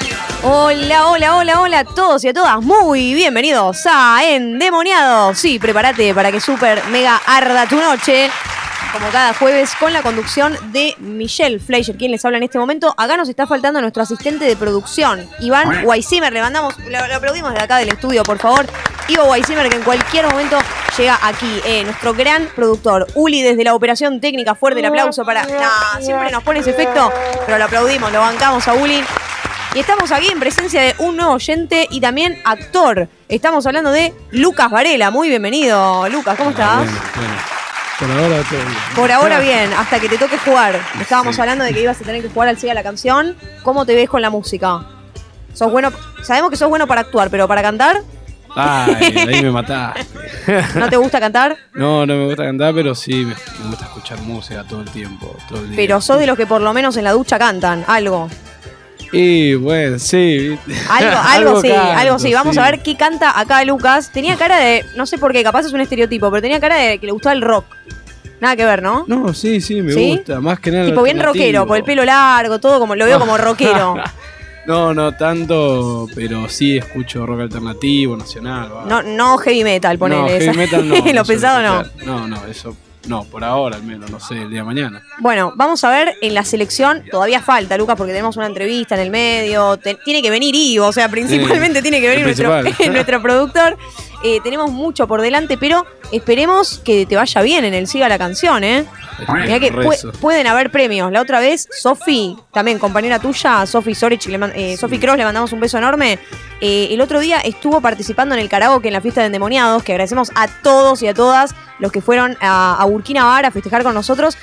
Hola, hola, hola, hola a todos y a todas. Muy bienvenidos a Endemoniados. Sí, prepárate para que super mega arda tu noche. Como cada jueves, con la conducción de Michelle Fleischer, quien les habla en este momento. Acá nos está faltando nuestro asistente de producción, Iván Weissimer. Le mandamos, lo, lo aplaudimos de acá del estudio, por favor. Ivo Weissimer, que en cualquier momento llega aquí. Eh, nuestro gran productor, Uli, desde la operación técnica. Fuerte el aplauso para. Siempre nos pone ese efecto, pero lo aplaudimos, lo bancamos a Uli. Y estamos aquí en presencia de un nuevo oyente y también actor. Estamos hablando de Lucas Varela. Muy bienvenido, Lucas. ¿Cómo estás? Bueno, bueno. Por ahora todo bien. Por ahora bien, hasta que te toque jugar. Estábamos hablando de que ibas a tener que jugar al Siga la canción. ¿Cómo te ves con la música? Sos bueno, sabemos que sos bueno para actuar, pero para cantar, Ay, ahí me mataste. ¿no te gusta cantar? No, no me gusta cantar, pero sí me, me gusta escuchar música todo el tiempo, todo el día. Pero sos de los que por lo menos en la ducha cantan, algo. Y bueno, sí. Algo, algo, sí, canto, algo sí. Vamos sí. a ver qué canta acá Lucas. Tenía cara de, no sé por qué, capaz es un estereotipo, pero tenía cara de que le gustaba el rock. Nada que ver, ¿no? No, sí, sí, me ¿Sí? gusta. Más que nada. tipo bien rockero, con el pelo largo, todo como lo veo como rockero. No, no tanto, pero sí escucho rock alternativo, nacional. va. No, no heavy metal, ponele. no, heavy metal no. Lo no pesado no. No, no, eso. No, por ahora al menos, no sé, el día de mañana. Bueno, vamos a ver en la selección. Todavía falta, Lucas, porque tenemos una entrevista en el medio. Te- tiene que venir Ivo, o sea, principalmente Sí, tiene que venir nuestro, nuestro productor. Eh, tenemos mucho por delante, pero esperemos que te vaya bien en el Siga la canción, ¿eh? Mirá que pu- pueden haber premios. La otra vez, Sofi, también compañera tuya, Sofi Sorich, man- eh, Sofi Cross, le mandamos un beso enorme. Eh, el otro día estuvo participando en el karaoke en la fiesta de endemoniados, que agradecemos a todos y a todas los que fueron a, a Burkina Bar a festejar con nosotros.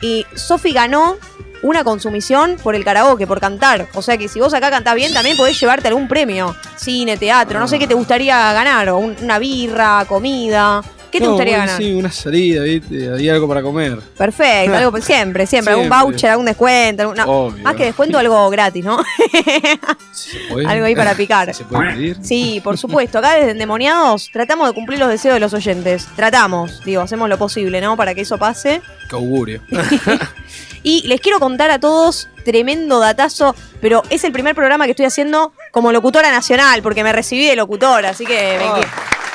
Y Sofi ganó una consumición por el karaoke, por cantar. O sea que si vos acá cantás bien, también podés llevarte algún premio. Cine, teatro, no sé qué te gustaría ganar. O un- una birra, comida. ¿Qué te No, gustaría bueno, ganar? Sí, una salida, ¿viste? Hay algo para comer. Perfecto, algo, siempre, siempre, algún Siempre. voucher, algún descuento, alguna- más que descuento, algo gratis, ¿no? Si se puede. Algo ahí para picar. Se puede pedir. Sí, por supuesto, acá desde Endemoniados tratamos de cumplir los deseos de los oyentes. Tratamos, digo, hacemos lo posible, ¿no? Para que eso pase. Qué augurio. Y les quiero contar a todos, tremendo datazo, pero es el primer programa que estoy haciendo como locutora nacional, porque me recibí de locutora, así que me, qui-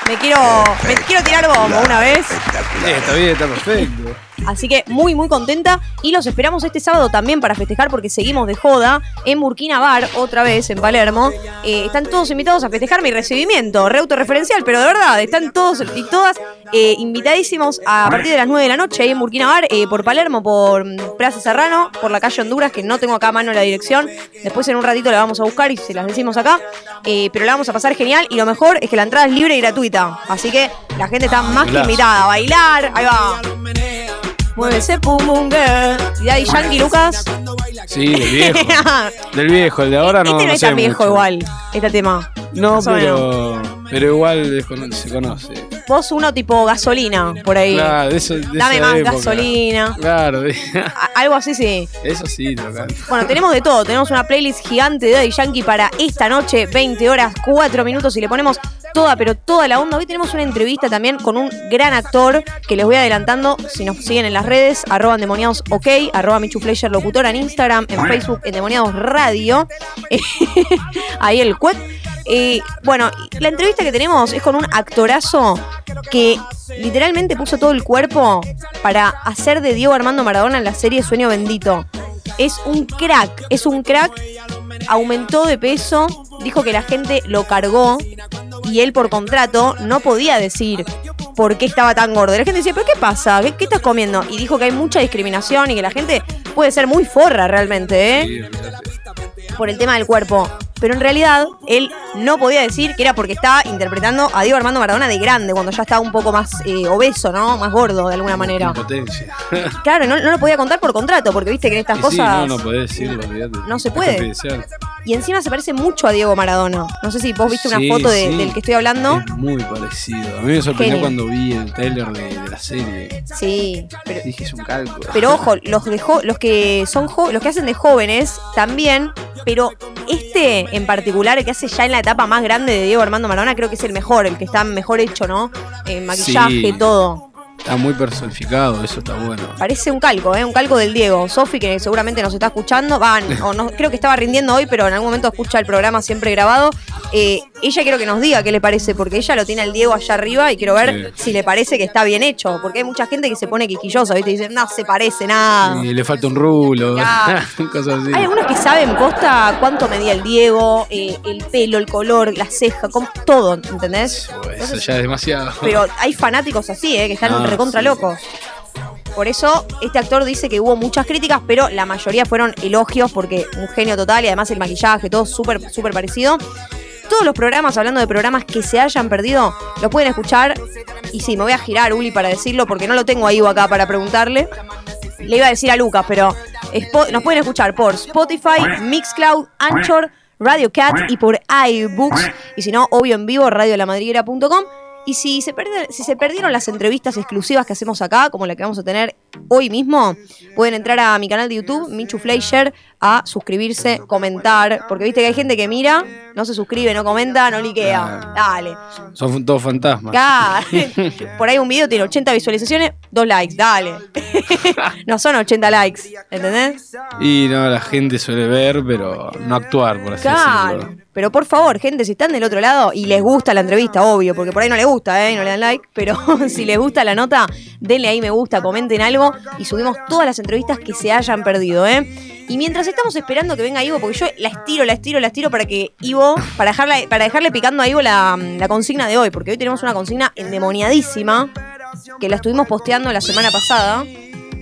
me quiero, me quiero tirar bombo una vez. Sí, está bien, está perfecto. Así que muy, muy contenta. Y los esperamos este sábado también para festejar porque seguimos de joda en Burkina Bar, otra vez en Palermo. Eh, están todos invitados a festejar mi recibimiento, re autorreferencial, pero de verdad, están todos y todas eh, invitadísimos a partir de las 9 de la noche ahí en Burkina Bar, eh, por Palermo, por mm, Plaza Serrano, por la calle Honduras, que no tengo acá a mano la dirección. Después en un ratito la vamos a buscar y se las decimos acá. Pero la vamos a pasar genial y lo mejor es que la entrada es libre y gratuita. Así que la gente está más que invitada a bailar. Ahí va. Muévese, pum, pum, girl. Y Daddy Yankee, Lucas. Sí, del viejo. Del viejo, el de ahora no. este no, es sé tan viejo mucho. igual, este tema. No, pero. Pero igual se conoce. Vos uno tipo gasolina, por ahí. Claro, de eso. de Dame esa más época. gasolina. Claro, de- Algo así, sí. eso sí, total. Bueno, tenemos de todo. Tenemos una playlist gigante de Daddy Yankee para esta noche, 20 horas, 4 minutos. Y le ponemos toda, pero toda la onda. Hoy tenemos una entrevista también con un gran actor que les voy adelantando. Si nos siguen en las redes, arroba endemoniados ok, arroba locutora en Instagram, en Facebook, endemoniados radio. Ahí el cuet. Eh, bueno, la entrevista que tenemos es con un actorazo que literalmente puso todo el cuerpo para hacer de Diego Armando Maradona en la serie Sueño Bendito. Es un crack, es un crack. Aumentó de peso, dijo que la gente lo cargó y él por contrato no podía decir por qué estaba tan gordo. La gente decía, ¿pero qué pasa? ¿Qué, qué estás comiendo? Y dijo que hay mucha discriminación y que la gente puede ser muy forra realmente, ¿eh? Por el tema del cuerpo. pero en realidad él no podía decir que era porque estaba interpretando a Diego Armando Maradona de grande, cuando ya estaba un poco más eh, obeso, ¿no? Más gordo de alguna manera. Potencia. Claro, no, no lo podía contar por contrato, porque viste que en estas Y cosas. sí, no, no podés decirlo, olvídate. No se puede. Y encima se parece mucho a Diego Maradona. No sé si vos viste una foto de- sí. del que estoy hablando. Es muy parecido. A mí me sorprendió cuando vi el trailer de, de la serie. Sí, pero, Dije, es un calco. pero ojo, los, de los que son los que hacen de jóvenes también, pero este en particular, el que hace ya en la etapa más grande de Diego Armando Maradona, creo que es el mejor, el que está mejor hecho, ¿no? En maquillaje, Sí. todo. Está muy personificado, eso está bueno. Parece un calco, ¿eh? Un calco del Diego. Sofi, que seguramente nos está escuchando, van, o no, creo que estaba rindiendo hoy, pero en algún momento escucha el programa siempre grabado. Eh, ella quiero que nos diga qué le parece, porque ella lo tiene al Diego allá arriba y quiero ver Sí. si le parece que está bien hecho. Porque hay mucha gente que se pone quisquillosa, ¿viste? Y dice, no se parece nada. Y le falta un rulo, cosas así. Hay algunos que saben posta cuánto medía el Diego, eh, el pelo, el color, la ceja, com- todo, ¿entendés? Eso Entonces, ya es demasiado. pero hay fanáticos así, ¿eh? que están Ah, recontra locos. Por eso, este actor dice que hubo muchas críticas, pero la mayoría fueron elogios porque un genio total y además el maquillaje, todo súper, súper parecido. Todos los programas, hablando de programas que se hayan perdido, los pueden escuchar. Y sí, me voy a girar, Uli, para decirlo, porque no lo tengo ahí acá para preguntarle. Le iba a decir a Lucas, pero nos pueden escuchar por Spotify, Mixcloud, Anchor, Radio Cat y por iBooks. Y si no, obvio en vivo, radiolamadriguera.com. Y si se, si se perdieron las entrevistas exclusivas que hacemos acá, como la que vamos a tener hoy mismo, pueden entrar a mi canal de YouTube, Michu Fleischer, a suscribirse, comentar. Porque viste que hay gente que mira, no se suscribe, no comenta, no liquea. Dale. Son todos fantasmas. Claro. Por ahí un video tiene 80 visualizaciones, dos likes, dale. no son 80 likes, ¿entendés? Y no, la gente suele ver, pero no actuar, por así Claro. decirlo. Pero por favor, gente, si están del otro lado y les gusta la entrevista, obvio, porque por ahí no les gusta, ¿eh? Y no le dan like, pero si les gusta la nota, denle ahí me gusta, comenten algo y subimos todas las entrevistas que se hayan perdido, ¿eh? Y mientras estamos esperando que venga Ivo, porque yo la estiro, la estiro, la estiro para que Ivo, para, dejarla, para dejarle picando a Ivo la, la consigna de hoy, porque hoy tenemos una consigna endemoniadísima, que la estuvimos posteando la semana pasada.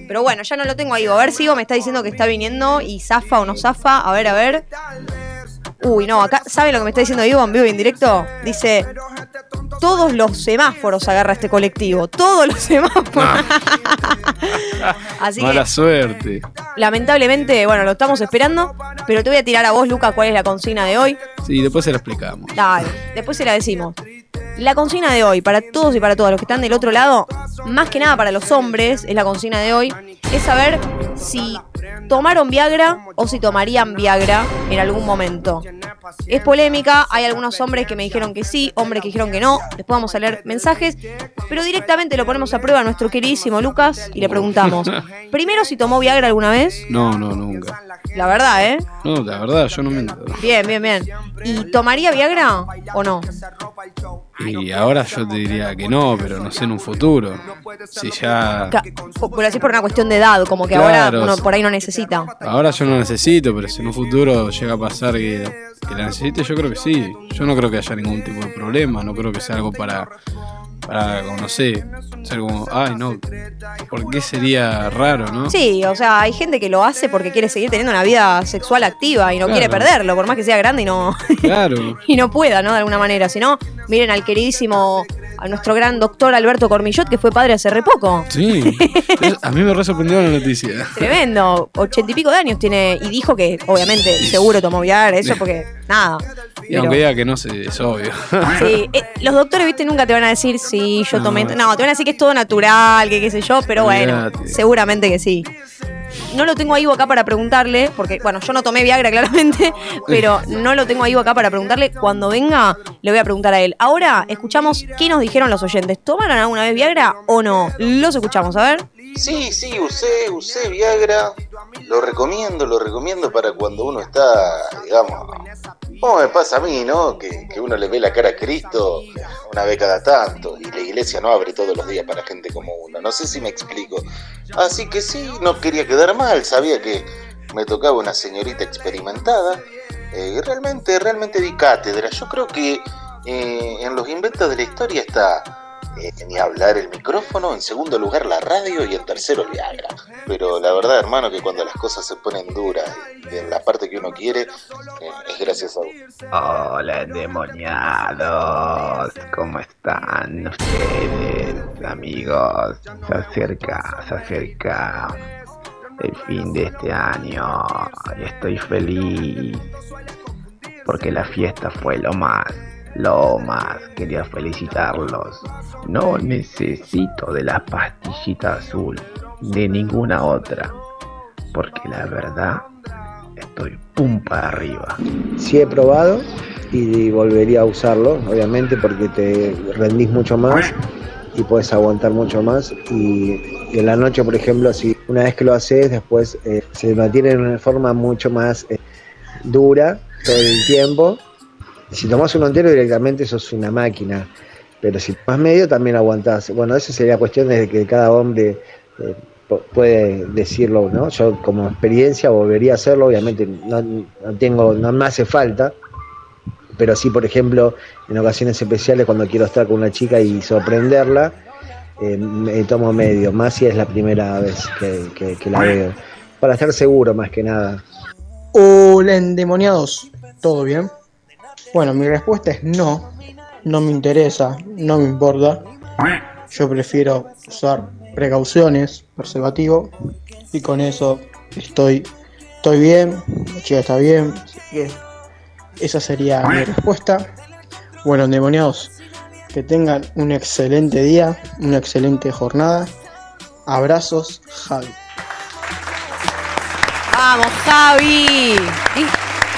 Pero bueno, ya no lo tengo ahí. A ver si Ivo me está diciendo que está viniendo y zafa o no zafa. A ver, a ver. Uy, no, acá, ¿sabe lo que me está diciendo Ivo en vivo y en directo? Dice, todos los semáforos agarra este colectivo, todos los semáforos. Así que, Mala suerte. lamentablemente, bueno, lo estamos esperando, pero te voy a tirar a vos, Luca, cuál es la consigna de hoy. Sí, después se lo explicamos. Dale, después se la decimos. La consigna de hoy, para todos y para todas los que están del otro lado, más que nada para los hombres, es la consigna de hoy, es saber si tomaron Viagra o si tomarían Viagra en algún momento. Es polémica, hay algunos hombres que me dijeron que sí, hombres que dijeron que no, después vamos a leer mensajes, pero directamente lo ponemos a prueba a nuestro queridísimo Lucas y le preguntamos, primero si tomó Viagra alguna vez, No, no, nunca. la verdad, ¿eh? No, la verdad, yo no miento. Bien, bien, bien. ¿Y tomaría Viagra o no? Y ahora yo te diría que no, pero no sé en un futuro. Si ya. Por así por una cuestión de edad, como que Claro, ahora uno por ahí no necesita. Ahora yo no necesito, pero si en un futuro llega a pasar que, que la necesite, yo creo que sí. Yo no creo que haya ningún tipo de problema, no creo que sea algo para, para no sé, ser como, ay, no, ¿por qué sería raro, no? Sí, o sea, hay gente que lo hace porque quiere seguir teniendo una vida sexual activa y no Claro. quiere perderlo, por más que sea grande y no, Claro. y no pueda, ¿no? De alguna manera. Si no, miren al queridísimo, a nuestro gran doctor Alberto Cormillot, que fue padre hace re poco. Sí. A mí me re sorprendió la noticia. Tremendo, ochenta y pico de años tiene, y dijo que obviamente seguro tomó Viagra, eso porque nada. Y aunque diga que no sé, es obvio. Sí, eh, los doctores, viste, nunca te van a decir sí, yo No. tomé. No, te van a decir que es todo natural, que qué sé yo, pero bueno, seguramente que sí. No lo tengo ahí acá para preguntarle, porque, bueno, yo no tomé Viagra claramente, pero no lo tengo ahí acá para preguntarle. Cuando venga, le voy a preguntar a él. Ahora, escuchamos qué nos dijeron los oyentes. ¿Tomaron alguna vez Viagra o no? Los escuchamos, a ver. Sí, sí, usé, usé Viagra. Lo recomiendo, lo recomiendo para cuando uno está, digamos, como me pasa a mí, ¿no? Que, que uno le ve la cara a Cristo una vez cada tanto y la iglesia no abre todos los días para gente como uno. No sé si me explico. Así que sí, no quería quedar mal, sabía que me tocaba una señorita experimentada. Eh, realmente, realmente di cátedra. Yo creo que eh, en los inventos de la historia está eh, ni hablar el micrófono, en segundo lugar la radio y en tercero el Viagra. Pero la verdad, hermano, que cuando las cosas se ponen duras en la parte que uno quiere, eh, es gracias a uno. Hola, endemoniados. ¿Cómo están ustedes, amigos? Se acerca, se acerca el fin de este año y estoy feliz porque la fiesta fue lo más, lo más. Quería felicitarlos. No necesito de la pastillita azul, de ninguna otra, porque la verdad estoy pum para arriba. Sí he probado y volvería a usarlo, obviamente, porque te rendís mucho más y puedes aguantar mucho más. Y, en la noche, por ejemplo, si una vez que lo haces, después eh, se mantiene en una forma mucho más eh, dura todo el tiempo. Si tomas uno entero directamente sos una máquina, pero si tomas medio también aguantás. Bueno, eso sería cuestión de que cada hombre eh, pu- puede decirlo, ¿no? Yo como experiencia volvería a hacerlo, obviamente no, tengo, no me hace falta, pero sí, por ejemplo, en ocasiones especiales cuando quiero estar con una chica y sorprenderla, eh, me tomo medio, más si es la primera vez que- que la veo, para estar seguro más que nada. Hola endemoniados, ¿todo bien? Bueno, mi respuesta es no, no me interesa, no me importa. Yo prefiero usar precauciones, preservativo, y con eso estoy, estoy bien, la chica está bien, así que esa sería mi respuesta. Bueno, endemoniados, que tengan un excelente día, una excelente jornada. Abrazos, Javi. Vamos, Javi.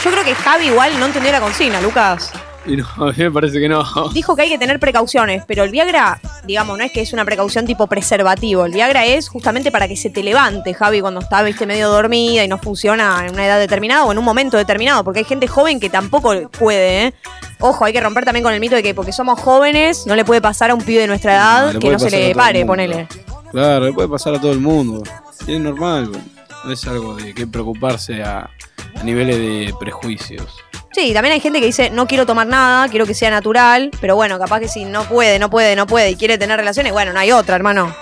Yo creo que Javi igual no entendió la consigna, Lucas. Y no, a mí me parece que no. Dijo que hay que tener precauciones, pero el Viagra, digamos, no es que es una precaución tipo preservativo. El Viagra es justamente para que se te levante, Javi, cuando está, viste, medio dormida y no funciona en una edad determinada o en un momento determinado, porque hay gente joven que tampoco puede, ¿eh? Ojo, hay que romper también con el mito de que porque somos jóvenes no le puede pasar a un pibe de nuestra edad No, que no se le pare, ponele. Claro, le puede pasar a todo el mundo. Y es normal, no es algo de que preocuparse a niveles de prejuicios. Sí, también hay gente que dice, no quiero tomar nada, quiero que sea natural, pero bueno, capaz que si no puede, no puede, no puede y quiere tener relaciones, bueno, no hay otra, hermano.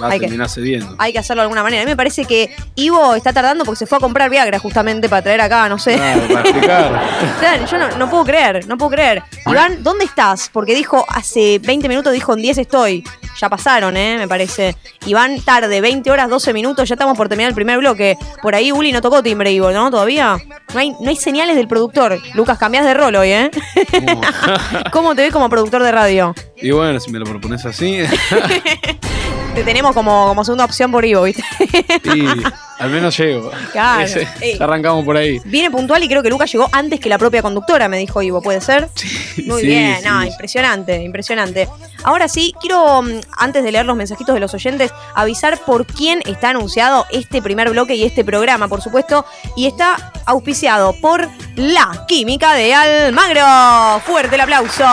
Va a Hay que- cediendo. Hay que hacerlo de alguna manera. A mí me parece que Ivo está tardando porque se fue a comprar Viagra justamente para traer acá, no sé. Claro, para explicar. Claro, yo no, no puedo creer, no puedo creer. Iván, ¿dónde estás? Porque dijo hace 20 minutos, dijo en 10 estoy. Ya pasaron, ¿eh? Me parece. Iván, tarde, 20 horas, 12 minutos, ya estamos por terminar el primer bloque. Por ahí Uli no tocó timbre, Ivo, ¿no? ¿Todavía? No hay, no hay señales del productor. Lucas, cambiás de rol hoy, ¿eh? ¿Cómo te ves como productor de radio? Y bueno, si me lo propones así, Te tenemos como, como segunda opción por Ivo, ¿viste? y al menos llego. Claro. Ese- arrancamos por ahí. Viene puntual y creo que Lucas llegó antes que la propia conductora, me dijo Ivo, ¿puede ser? Muy sí, bien, sí. no, impresionante, impresionante. Ahora sí, quiero, mm, antes de leer los mensajitos de los oyentes, avisar por quién está anunciado este primer bloque y este programa, por supuesto, y está auspiciado por La Química de Almagro. Fuerte el aplauso.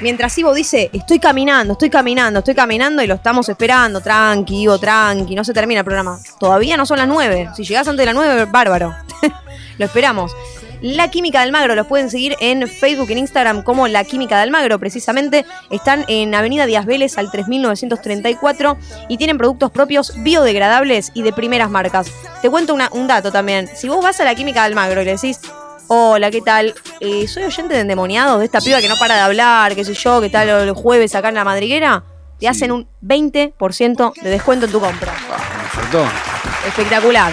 Mientras Ivo dice, estoy caminando, estoy caminando, estoy caminando y lo estamos esperando, tranqui, Ivo, tranqui, no se termina el programa. Todavía no son las 9. Si llegás antes de las 9, bárbaro. lo esperamos. La Química de Almagro los pueden seguir en Facebook, en Instagram como La Química de Almagro, precisamente. Están en Avenida Díaz Vélez al 3934 y tienen productos propios biodegradables y de primeras marcas. Te cuento una- un dato también. Si vos vas a La Química de Almagro y le decís, Hola, ¿qué tal? Eh, soy oyente de Endemoniados, de esta piba que no para de hablar, qué sé yo, qué tal el jueves acá en la madriguera. Te hacen un 20% de descuento en tu compra. Me faltó. Espectacular.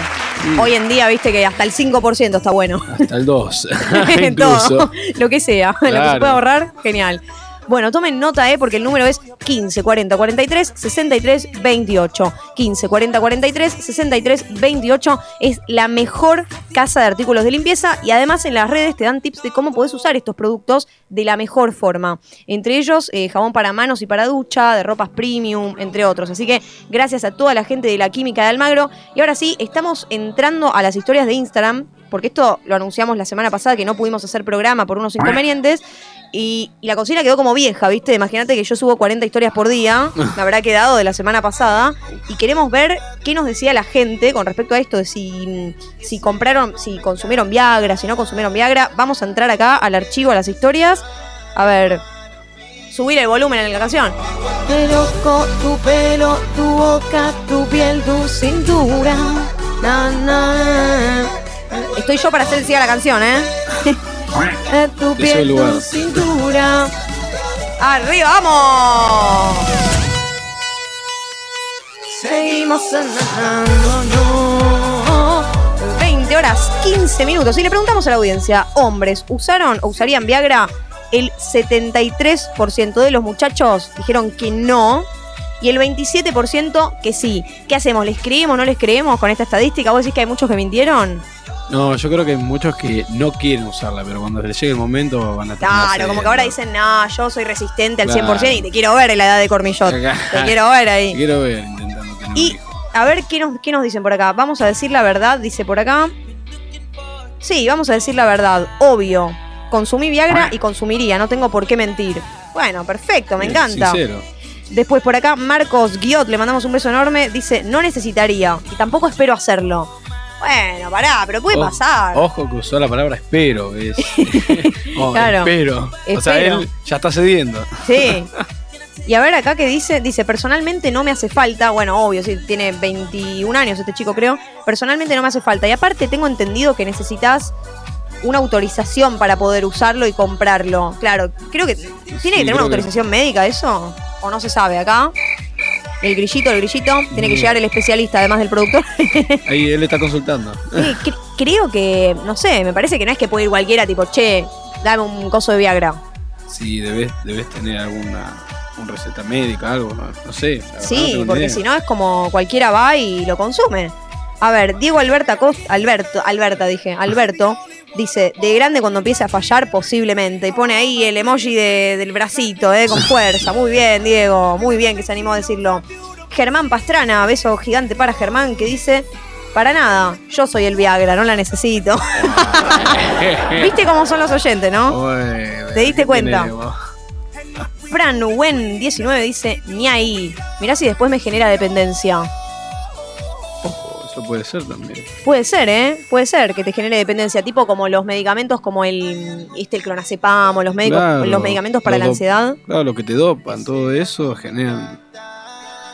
Hoy en día, viste que hasta el 5% está bueno. Hasta el 2. En Incluso. todo. Lo que sea. Lo que se pueda ahorrar, genial. Bueno, tomen nota, ¿eh? Porque el número es 15 40 43 63 28. 15 40 43 63 28 es la mejor casa de artículos de limpieza y además en las redes te dan tips de cómo podés usar estos productos de la mejor forma. Entre ellos, eh, jabón para manos y para ducha, de ropas premium, entre otros. Así que gracias a toda la gente de la Química de Almagro. Y ahora sí, estamos entrando a las historias de Instagram porque esto lo anunciamos la semana pasada que no pudimos hacer programa por unos inconvenientes. Y, y la cocina quedó como vieja, ¿viste? Imagínate que yo subo 40 historias por día, me habrá quedado de la semana pasada. Y queremos ver qué nos decía la gente con respecto a esto de si, si compraron, si consumieron Viagra, si no consumieron Viagra. Vamos a entrar acá al archivo, a las historias. A ver. subir el volumen en la canción. Pero con tu pelo, tu boca, tu piel, tu cintura. Na, na. Estoy yo para hacer el siga la canción, ¿eh? Eh, tu piel, tu cintura. ¡Arriba, vamos! Seguimos andando, no. 20 horas 15 minutos. Y le preguntamos a la audiencia, hombres, ¿usaron o usarían Viagra? El 73% de los muchachos dijeron que no. Y el 27% que sí. ¿Qué hacemos? ¿Les creemos o no les creemos con esta estadística? ¿Vos decís que hay muchos que mintieron? No, yo creo que hay muchos que no quieren usarla, pero cuando les llegue el momento van a terminar Claro, como que ahora dicen, no, yo soy resistente al Claro. 100% y te quiero ver en la edad de Cormillot. Te quiero ver ahí. Te quiero ver intentando tener Y a ver ¿qué nos, qué nos dicen por acá. Vamos a decir la verdad, dice por acá. Sí, vamos a decir la verdad. Obvio. Consumí Viagra y consumiría, no tengo por qué mentir. Bueno, perfecto, me encanta. Sincero. Después por acá, Marcos Guiot, le mandamos un beso enorme, dice, no necesitaría y tampoco espero hacerlo. Bueno, pará, pero puede pasar. Ojo que usó la palabra espero. Es, Oh, Claro. Espero. O sea, él ya está cediendo. Sí. Y a ver acá que dice, dice, personalmente no me hace falta, bueno, obvio, sí, tiene 21 años este chico creo, personalmente no me hace falta. Y aparte tengo entendido que necesitas una autorización para poder usarlo y comprarlo. Claro, creo que tiene que tener una que- autorización médica eso, o no se sabe acá. El grillito, el grillito, tiene que Mm. llegar el especialista además del productor. Ahí él está consultando. Cre- creo que, no sé, me parece que no es que puede ir cualquiera tipo, che, dame un coso de Viagra. Sí, debes, debes tener alguna un receta médica, algo, no, no sé. no Sí, porque si no es como cualquiera va y lo consume. A ver, Diego Alberta Costa, Alberto, Alberta dije, Alberto, dice, de grande cuando empiece a fallar, posiblemente. Y pone ahí el emoji de- del bracito, eh, con fuerza. Muy bien, Diego, muy bien que se animó a decirlo. Germán Pastrana, beso gigante para Germán, que dice, para nada, yo soy el Viagra, no la necesito. ¿Viste cómo son los oyentes, no? ¿Te diste ¿qué cuenta? Fran Wen 19 dice, ni ahí. Mirá si después me genera dependencia. Eso puede ser también. Puede ser, ¿eh? Puede ser que te genere dependencia, tipo como los medicamentos como el, este, el clonazepam o los, médicos, Claro, los medicamentos para la lo- ansiedad. Claro, lo que te dopan, todo eso generan,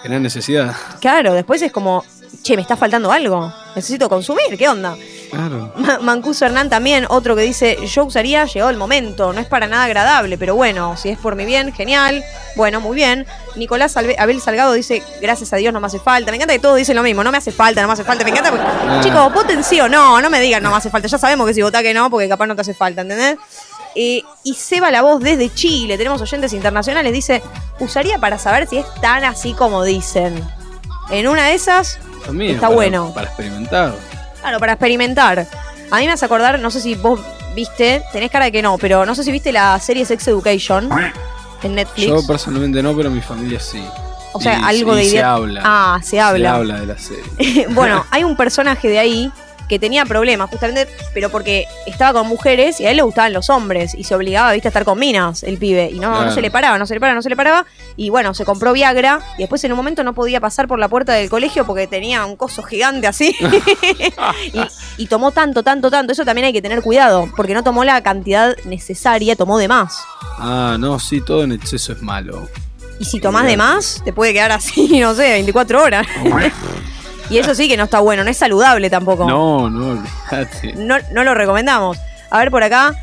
generan necesidad. Claro, después es como, che, me está faltando algo. Necesito consumir, ¿qué onda? Claro. Ma- Mancuso Hernán también, otro que dice, yo usaría, llegó el momento, no es para nada agradable, pero bueno, si es por mi bien, genial, bueno, muy bien. Nicolás Abel Salgado dice, gracias a Dios no me hace falta. Me encanta que todos dicen lo mismo, no me hace falta, no me hace falta, me encanta porque, chicos, voten sí o no, no me digan no me hace falta, ya sabemos que si votá que no, porque capaz no te hace falta, ¿entendés? Eh, y Seba la voz desde Chile, tenemos oyentes internacionales, dice, usaría para saber si es tan así como dicen. En una de esas, También, Está para- bueno. Para experimentar. Claro, para experimentar. A mí me hace acordar, no sé si vos viste, tenés cara de que no, pero no sé si viste la serie Sex Education en Netflix. Yo personalmente no, pero mi familia sí. o sea, Y- algo y de se idea- habla. Ah, se habla. Se habla de la serie. bueno, hay un personaje de ahí que tenía problemas, justamente, pero porque estaba con mujeres y a él le gustaban los hombres y se obligaba, viste, a estar con minas, el pibe. Y no, no se le paraba, no se le paraba, no se le paraba. Y bueno, se compró Viagra y después en un momento no podía pasar por la puerta del colegio porque tenía un coso gigante así. y, y tomó tanto, tanto, tanto. Eso también hay que tener cuidado, porque no tomó la cantidad necesaria, tomó de más. Ah, no, sí, todo en exceso es malo. Y si tomás de más, te puede quedar así, no sé, 24 horas. Y eso sí que no está bueno, no es saludable tampoco. No, no, olvídate. no, no lo recomendamos. A ver por acá.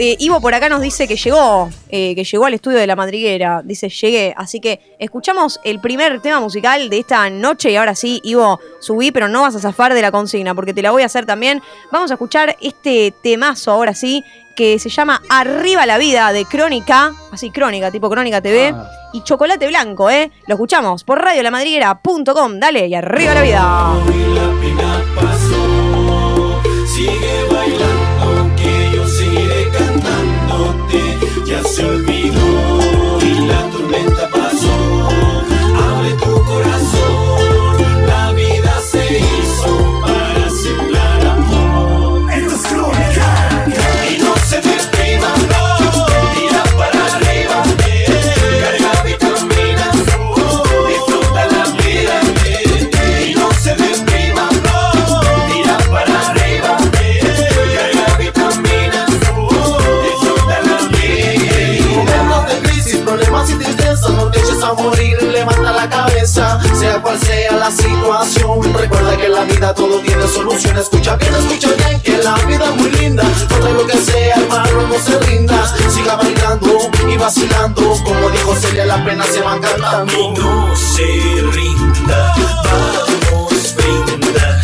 Eh, Ivo por acá nos dice que llegó, eh, que llegó al estudio de la madriguera. Dice, llegué. Así que escuchamos el primer tema musical de esta noche. Y ahora sí, Ivo, subí, pero no vas a zafar de la consigna, porque te la voy a hacer también. Vamos a escuchar este temazo ahora sí, que se llama Arriba la vida de Crónica. Así, Crónica, tipo Crónica TV. Y Chocolate Blanco, ¿eh? Lo escuchamos por radiolamadriguera.com. Dale, y arriba la vida. Sigue Ya se Recuerda que la vida todo tiene solución. Escucha bien, escucha bien, que la vida es muy linda. Todo lo que sea, hermano, no se rindas. Siga bailando y vacilando. Como dijo Celia, las penas se van cantando. No se rinda, vamos, brinda.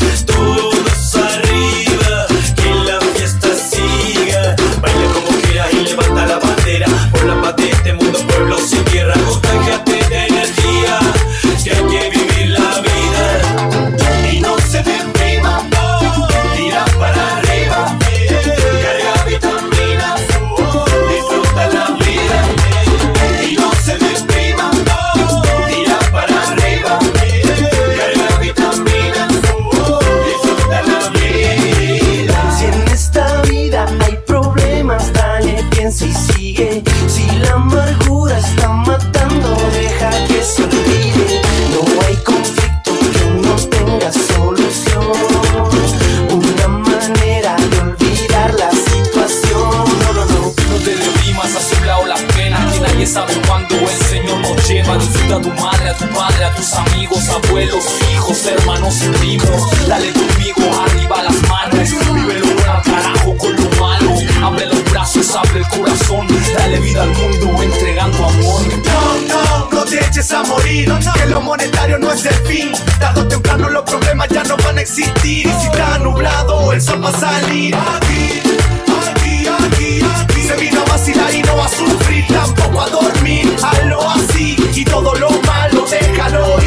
Madre, a tu padre, a tus amigos Abuelos, hijos, hermanos y primos Dale conmigo, arriba las manos Vive lo bueno carajo con lo malo Abre los brazos, abre el corazón Dale vida al mundo entregando amor No, no, no te eches a morir. Que lo monetario no es el fin. Tarde o temprano los problemas ya no van a existir. Y si está nublado, el sol va a salir. Aquí, aquí, aquí, aquí. Se vino a vacilar y no a sufrir, tampoco a dormir. Hazlo así y todo lo malo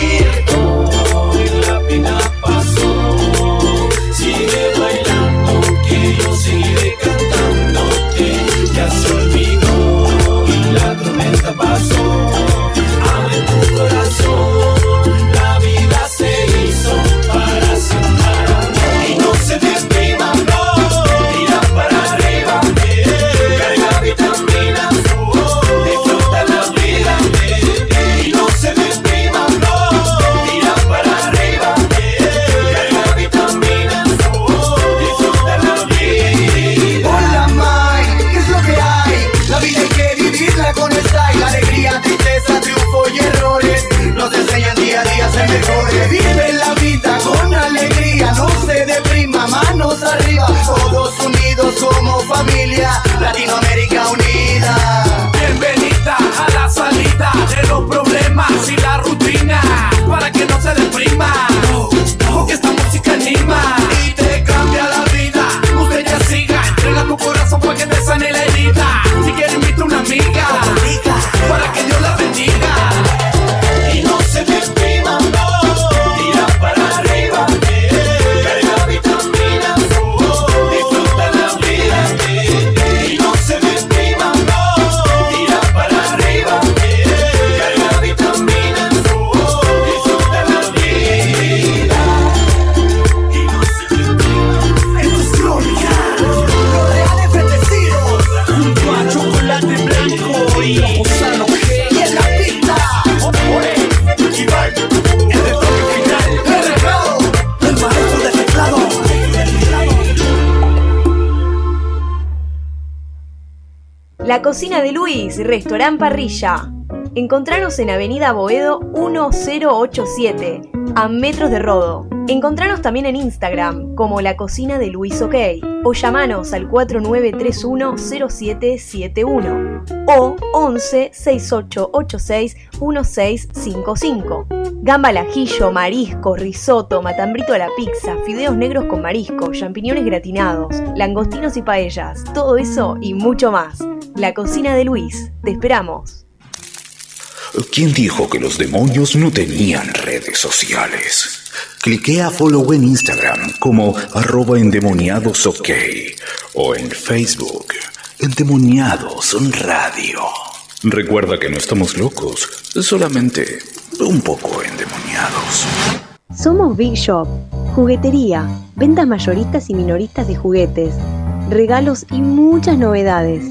cocina de Luis, restaurant parrilla. Encontranos en Avenida Boedo 1087, a metros de Rodo. Encontranos también en Instagram como La Cocina de Luis OK o llamanos al 49310771 o 11 6886 1655. Gamba al ajillo, marisco, risotto, matambrito a la pizza, fideos negros con marisco, champiñones gratinados, langostinos y paellas, todo eso y mucho más. La Cocina de Luis, te esperamos. ¿Quién dijo que los demonios no tenían redes sociales? Cliquea follow en Instagram como arroba endemoniadosok o en Facebook Endemoniados Radio. Recuerda que no estamos locos, solamente un poco endemoniados. Somos Big Shop, juguetería, ventas mayoristas y minoristas de juguetes, regalos y muchas novedades.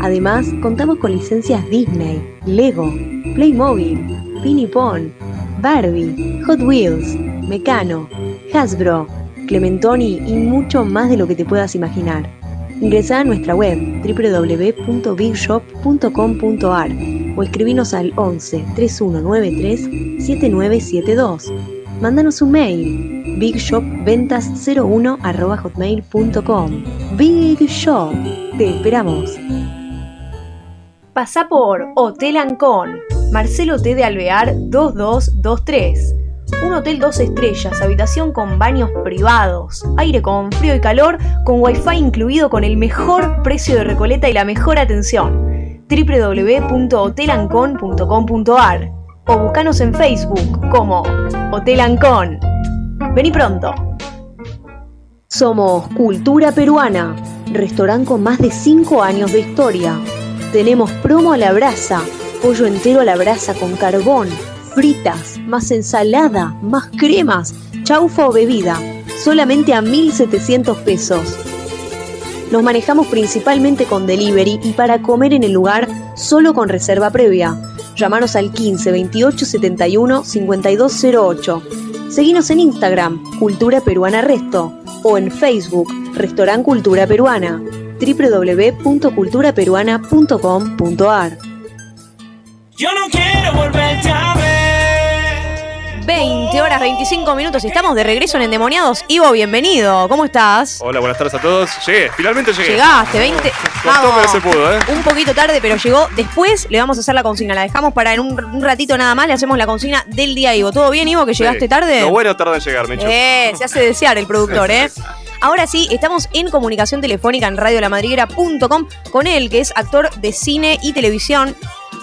Además, contamos con licencias Disney, Lego, Playmobil, Pinipon, Barbie, Hot Wheels, Mecano, Hasbro, Clementoni y mucho más de lo que te puedas imaginar. Ingresá a nuestra web www.bigshop.com.ar o escribinos al 11 3193 7972. Mándanos un mail bigshopventas01 Big Shop. Te esperamos. Pasá por Hotel Ancon, Marcelo T. de Alvear 2223. Un hotel dos estrellas, habitación con baños privados, aire con frío y calor, con wifi incluido con el mejor precio de Recoleta y la mejor atención. www.hotelancon.com.ar o buscanos en Facebook como Hotel Ancon. Vení pronto. Somos Cultura Peruana, restaurante con más de 5 años de historia. Tenemos promo a la brasa, pollo entero a la brasa con carbón, fritas, más ensalada, más cremas, chaufa o bebida, solamente a 1.700 pesos. Nos manejamos principalmente con delivery y para comer en el lugar solo con reserva previa. Llámanos al 15 28 71 5208. Seguinos en Instagram, Cultura Peruana Resto, o en Facebook, Restaurant Cultura Peruana, www.culturaperuana.com.ar. Yo no quiero. 20 horas 25 minutos y estamos de regreso en Endemoniados. Ivo, bienvenido. ¿Cómo estás? Hola, buenas tardes a todos. Llegué, finalmente llegué. Llegaste, 20. Costó, pero se pudo, ¿eh? Un poquito tarde, pero llegó. Después le vamos a hacer la consigna. La dejamos para en un, un ratito nada más. Le hacemos la consigna del día, Ivo. ¿Todo bien, Ivo, que llegaste Sí. tarde? Lo bueno tarda en llegar, Mecho. Eh, se hace desear el productor, ¿eh? Ahora sí, estamos en comunicación telefónica en radiolamadriguera.com con él, que es actor de cine y televisión.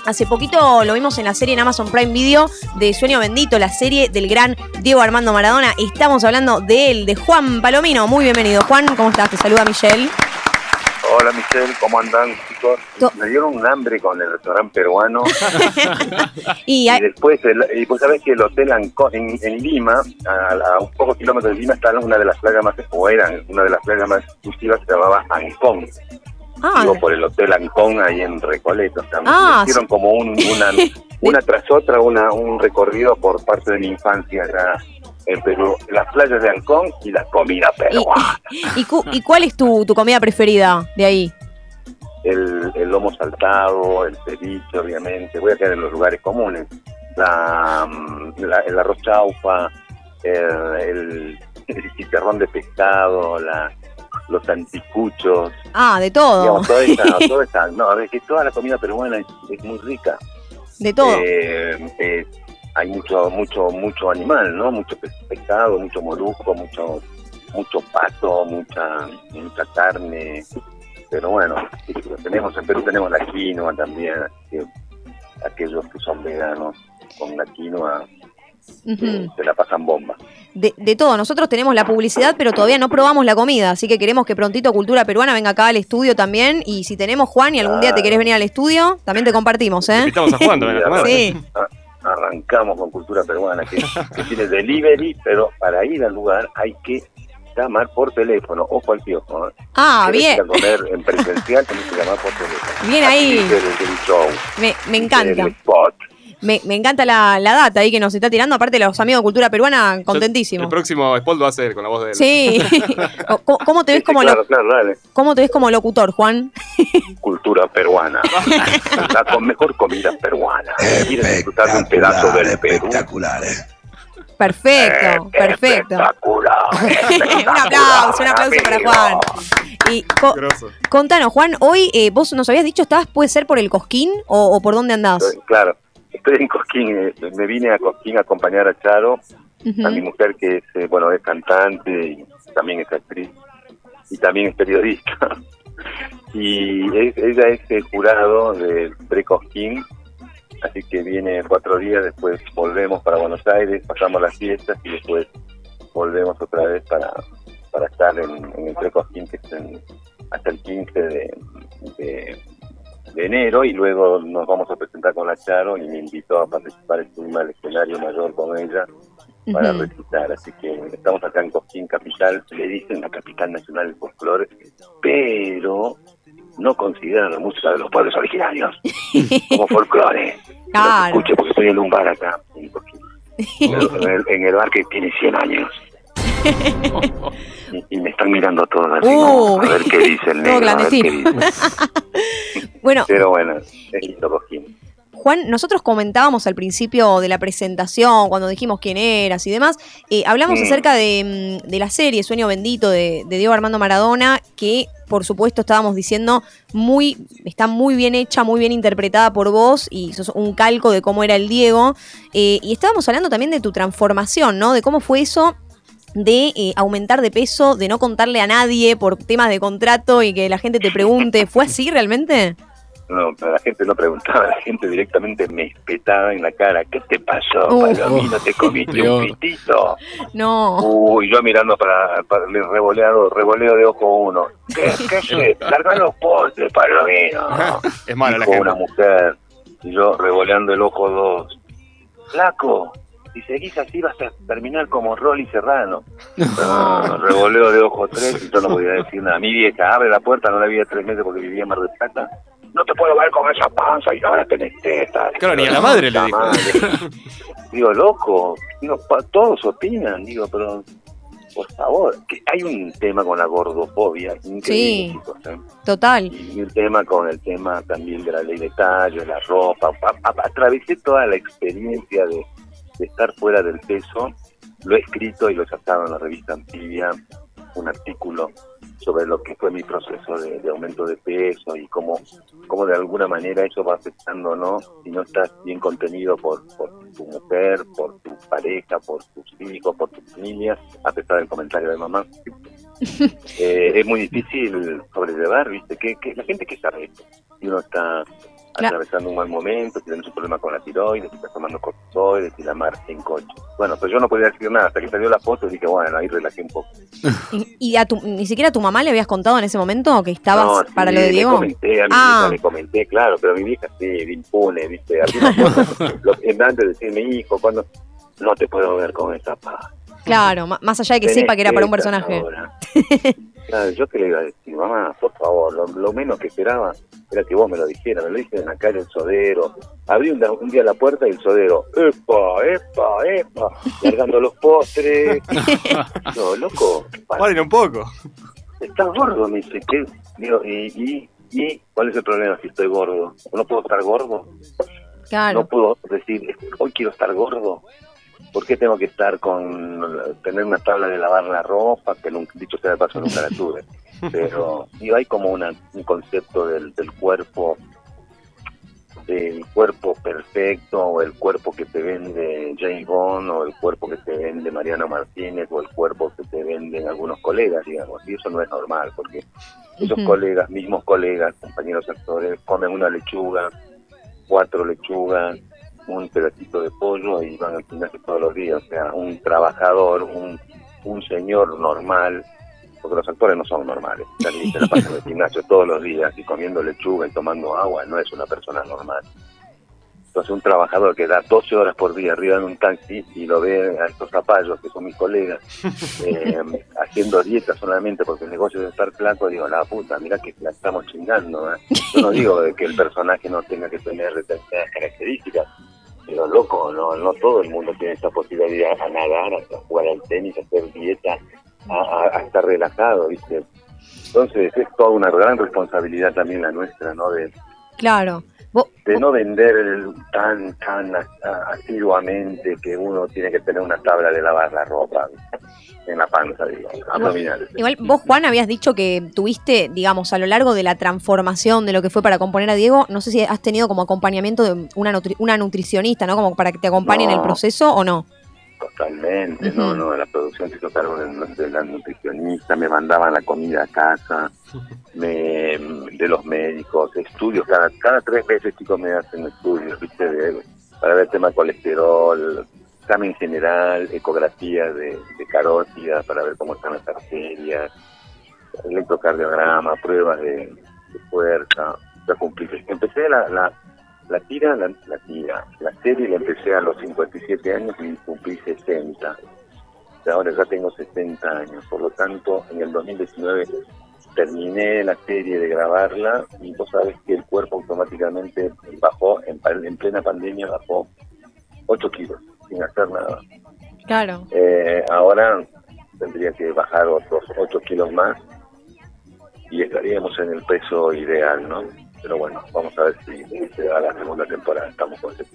Hace poquito lo vimos en la serie en Amazon Prime Video de Sueño Bendito, la serie del gran Diego Armando Maradona. Estamos hablando de él, de Juan Palomino. Muy bienvenido, Juan. ¿Cómo estás? Te saluda Michelle. Hola Michelle, ¿cómo andan chicos? Me dieron un hambre con el restaurante peruano Y, y después, el- y vos sabés que el hotel en Lima, a, a un pocos kilómetros de Lima, está una de las playas más, o eran una de las playas más exclusivas, se llamaba Ancón. Ah, por el hotel Ancón ahí en Recoleta. O sea, me Ah, hicieron sí. como un, una, una tras otra, una, un recorrido por parte de mi infancia allá en Perú. Las playas de Ancón y la comida peruana. ¿Y, cu- y cuál es tu, tu comida preferida de ahí? el, el lomo saltado, el ceviche, obviamente. Voy a quedar en los lugares comunes. La, mm, la- el arroz chaufa, el, el, el chicharrón de pescado, la, los anticuchos. Ah, de todo. Digamos, toda esa, toda esa- no, es que toda la comida peruana es, es muy rica. De todo. Eh, eh, hay mucho, mucho, mucho animal, ¿no? Mucho pe- pescado, mucho molusco, mucho, mucho pato, mucha, mucha carne. Pero bueno, tenemos en Perú tenemos la quinoa también, aquellos que son veganos con la quinoa Se la pasan bomba. De, de todo. Nosotros tenemos la publicidad, pero todavía no probamos la comida. Así que queremos que prontito Cultura Peruana venga acá al estudio también. Y si tenemos Juan y algún día te querés venir al estudio, también te compartimos, ¿eh? Invitamos a Juan también a. Sí. Arrancamos con cultura peruana, que, que tiene delivery, pero para ir al lugar hay que llamar por teléfono. Ojo al piojo. ¿eh? Ah, bien. ir a comer en presencial, tenés que llamar por teléfono. Bien ahí. show, Me, me el encanta. spot. Me, me encanta la, la data ahí que nos está tirando. Aparte, los amigos de Cultura Peruana, contentísimos. El próximo spot lo va a hacer con la voz de él. Sí. ¿Cómo, cómo te ves como claro, lo- claro, dale. cómo te ves como locutor, Juan? Cultura peruana. La con mejor comida peruana. ¿Quieres disfrutar de un pedazo del Perú? Espectacular, Perfecto, perfecto. Espectacular. un aplauso, un aplauso para Juan. Y co- contanos, Juan, hoy eh, vos nos habías dicho, ¿estabas, puede ser por el Cosquín o, o por dónde andás? Claro, estoy en Cosquín. eh, Me vine a Cosquín a acompañar a Charo, a mi mujer que es, eh, bueno, es cantante y también es actriz y también es periodista. y es- ella es el jurado del pre-Cosquín, así que viene cuatro días, después volvemos para Buenos Aires, pasamos las fiestas y después volvemos otra vez para, para estar en, en el pre-Cosquín que es en- hasta el 15 de, de, de enero y luego nos vamos a presentar con la Charo y me invitó a participar encima del escenario mayor con ella para recitar, así que estamos acá en Cosquín Capital, le dicen la capital nacional del folclore, pero no consideran la música de los pueblos originarios como folclore. Claro. Escuche, porque estoy en un bar acá, en el, en el bar que tiene 100 años. Y, y me están mirando todos así, Uh, a ver qué dice el negro, a ver qué dice. Bueno, Pero bueno, es lindo Cosquín. Juan, nosotros comentábamos al principio de la presentación, cuando dijimos quién eras y demás, eh, hablamos Mm. acerca de, mm, de la serie Sueño Bendito de, de Diego Armando Maradona, que por supuesto estábamos diciendo muy, está muy bien hecha, muy bien interpretada por vos y sos un calco de cómo era el Diego. Eh, y estábamos hablando también de tu transformación, ¿no? De cómo fue eso de eh, aumentar de peso, de no contarle a nadie por temas de contrato y que la gente te pregunte, ¿fue así realmente? No, la gente no preguntaba, la gente directamente me espetaba en la cara. ¿Qué te pasó, Uh. Palomino? ¿Te comiste un pitito? No. Uy, yo mirando para, para el revoleado, revoleo de ojo uno. ¿Qué, qué es? Larga los postres, Palomino. Es mala la gente. una mujer. Y yo revoleando el ojo dos. Flaco, si seguís así vas a terminar como Rolly Serrano. Ah, revoleo de ojo tres y yo no podía decir nada. Mi vieja abre la puerta, no la vi tres meses porque vivía en Mar del Plata. No te puedo ver con esa panza y ahora tenés tetas. Claro, ni a la madre le "Puta dijo". madre". Digo, loco, digo, pa- todos opinan, digo, pero por favor, que hay un tema con la gordofobia increíble, Sí. chicos, ¿eh? Total. y el tema con el tema también de la ley de tallo, la ropa, a- a- atravesé toda la experiencia de, de estar fuera del peso, lo he escrito y lo he sacado en la revista Amphibia, un artículo sobre lo que fue mi proceso de, de aumento de peso y cómo, cómo de alguna manera eso va afectando, ¿no? Si no estás bien contenido por, por tu mujer, por tu pareja, por tus hijos, por tu familia, a pesar del comentario de mamá. Eh, es muy difícil sobrellevar, ¿viste? que que La gente que sabe esto, si uno está Claro. atravesando un mal momento, si tienes un problema con la tiroides, si estás tomando cortisoides, si la mar en coche. Bueno, pues yo no podía decir nada hasta que salió la foto y dije, bueno, ahí relajé un poco. ¿Y, y a tu, ni siquiera a tu mamá le habías contado en ese momento que estabas No, sí, para lo de le Diego? comenté, a mi Ah. vieja le comenté, claro, pero mi vieja sí, impune, ¿viste? A mí me acuerdo, lo- en antes de decirme, hijo, cuando no te puedo ver con esa paz. Claro, más allá de que Tenés sepa que era para un personaje. Claro, yo que le iba a decir, mamá, por favor, lo, lo menos que esperaba era que vos me lo dijeras, me lo dijiste en la calle el sodero. Abrí un, un día la puerta y el sodero, epa, epa, epa, largando los postres. No, loco, Paren un poco. estás gordo, me dice, ¿qué? Digo, ¿y, y, y cuál es el problema si estoy gordo? ¿No puedo estar gordo? Claro. No puedo decir, hoy quiero estar gordo. ¿Por qué tengo que estar con tener una tabla de lavar la ropa? Que nunca, dicho sea de paso nunca la tuve. Pero digo, hay como una, un concepto del, del cuerpo, del cuerpo perfecto, o el cuerpo que te vende James Bond, o el cuerpo que te vende Mariano Martínez, o el cuerpo que te venden algunos colegas, digamos. Y eso no es normal, porque esos colegas, mismos colegas, compañeros actores, comen una lechuga, cuatro lechugas, un pedacito de pollo y van al gimnasio todos los días. O sea, un trabajador, un, un señor normal, porque los actores no son normales. Nadie se la pasan en el gimnasio todos los días y comiendo lechuga y tomando agua, no es una persona normal. Entonces un trabajador que da 12 horas por día arriba en un taxi y lo ve a estos zapallos, que son mis colegas, eh, haciendo dieta solamente porque el negocio es estar flaco, digo, la puta, mira que la estamos chingando. ¿eh? Yo no digo que el personaje no tenga que tener determinadas características, pero loco, no, no todo el mundo tiene esa posibilidad a nadar, a jugar al tenis, a hacer dieta, a estar relajado, ¿viste? Entonces es toda una gran responsabilidad también la nuestra, ¿no? De, Claro. De no vender tan, tan asiduamente que uno tiene que tener una tabla de lavar la ropa en la panza, digo, abdominales. Igual vos, Juan, habías dicho que tuviste, digamos, a lo largo de la transformación de lo que fue para componer a Diego, no sé si has tenido como acompañamiento de una, nutri- una nutricionista, ¿no? Como para que te acompañe en el proceso o no. Totalmente, no, no, la producción se hizo cargo de, de la nutricionista, me mandaban la comida a casa, me, de los médicos, estudios, cada, cada tres meses chicos me hacen estudios, viste, de- para ver tema de colesterol, examen general, ecografía de, de carótida para ver cómo están las arterias, electrocardiograma, pruebas de, de fuerza, ya cumplí. Empecé la, la, la tira, la, la tira, la serie la empecé a los 57 años y cumplí 60. Y ahora ya tengo 60 años, por lo tanto, en el 2019 terminé la serie de grabarla y vos sabés que el cuerpo automáticamente bajó, en plena pandemia bajó 8 kilos, sin hacer nada. Claro. Eh, ahora tendría que bajar otros 8 kilos más y estaríamos en el peso ideal, ¿no? Pero bueno, vamos a ver si, se da la segunda temporada, estamos con ese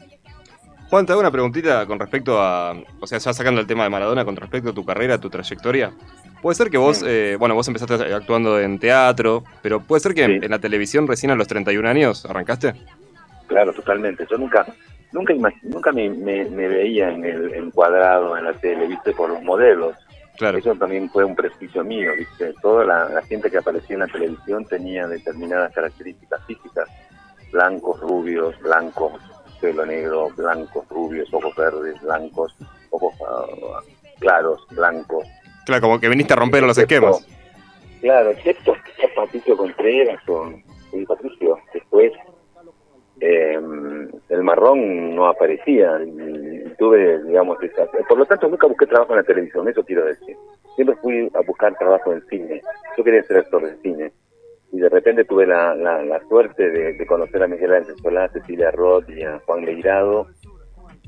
Juan, te hago una preguntita con respecto a. O sea, ya sacando el tema de Maradona, con respecto a tu carrera, a tu trayectoria. Puede ser que vos, eh, bueno, vos empezaste actuando en teatro, pero puede ser que en, en la televisión recién a los 31 años arrancaste. Claro, totalmente. Yo nunca nunca nunca me, me- me veía en el encuadrado en la tele, ¿viste? Por los modelos. Claro. Eso también fue un prejuicio mío, ¿viste? Toda la, la gente que aparecía en la televisión tenía determinadas características físicas. Blancos, rubios, blancos, pelo negro, blancos, rubios, ojos verdes, blancos, ojos ah, claros, blancos. Claro, como que viniste a romper los esquemas. Claro, excepto Patricio Contreras o y Patricio. Después, eh, el marrón no aparecía. Y tuve, digamos, esa. Por lo tanto, nunca busqué trabajo en la televisión, eso quiero decir. Siempre fui a buscar trabajo en cine. Yo quería ser actor de cine. Y de repente tuve la, la, suerte de, conocer a Miguel Ángel Solá, Cecilia Roth y a Juan Leirado.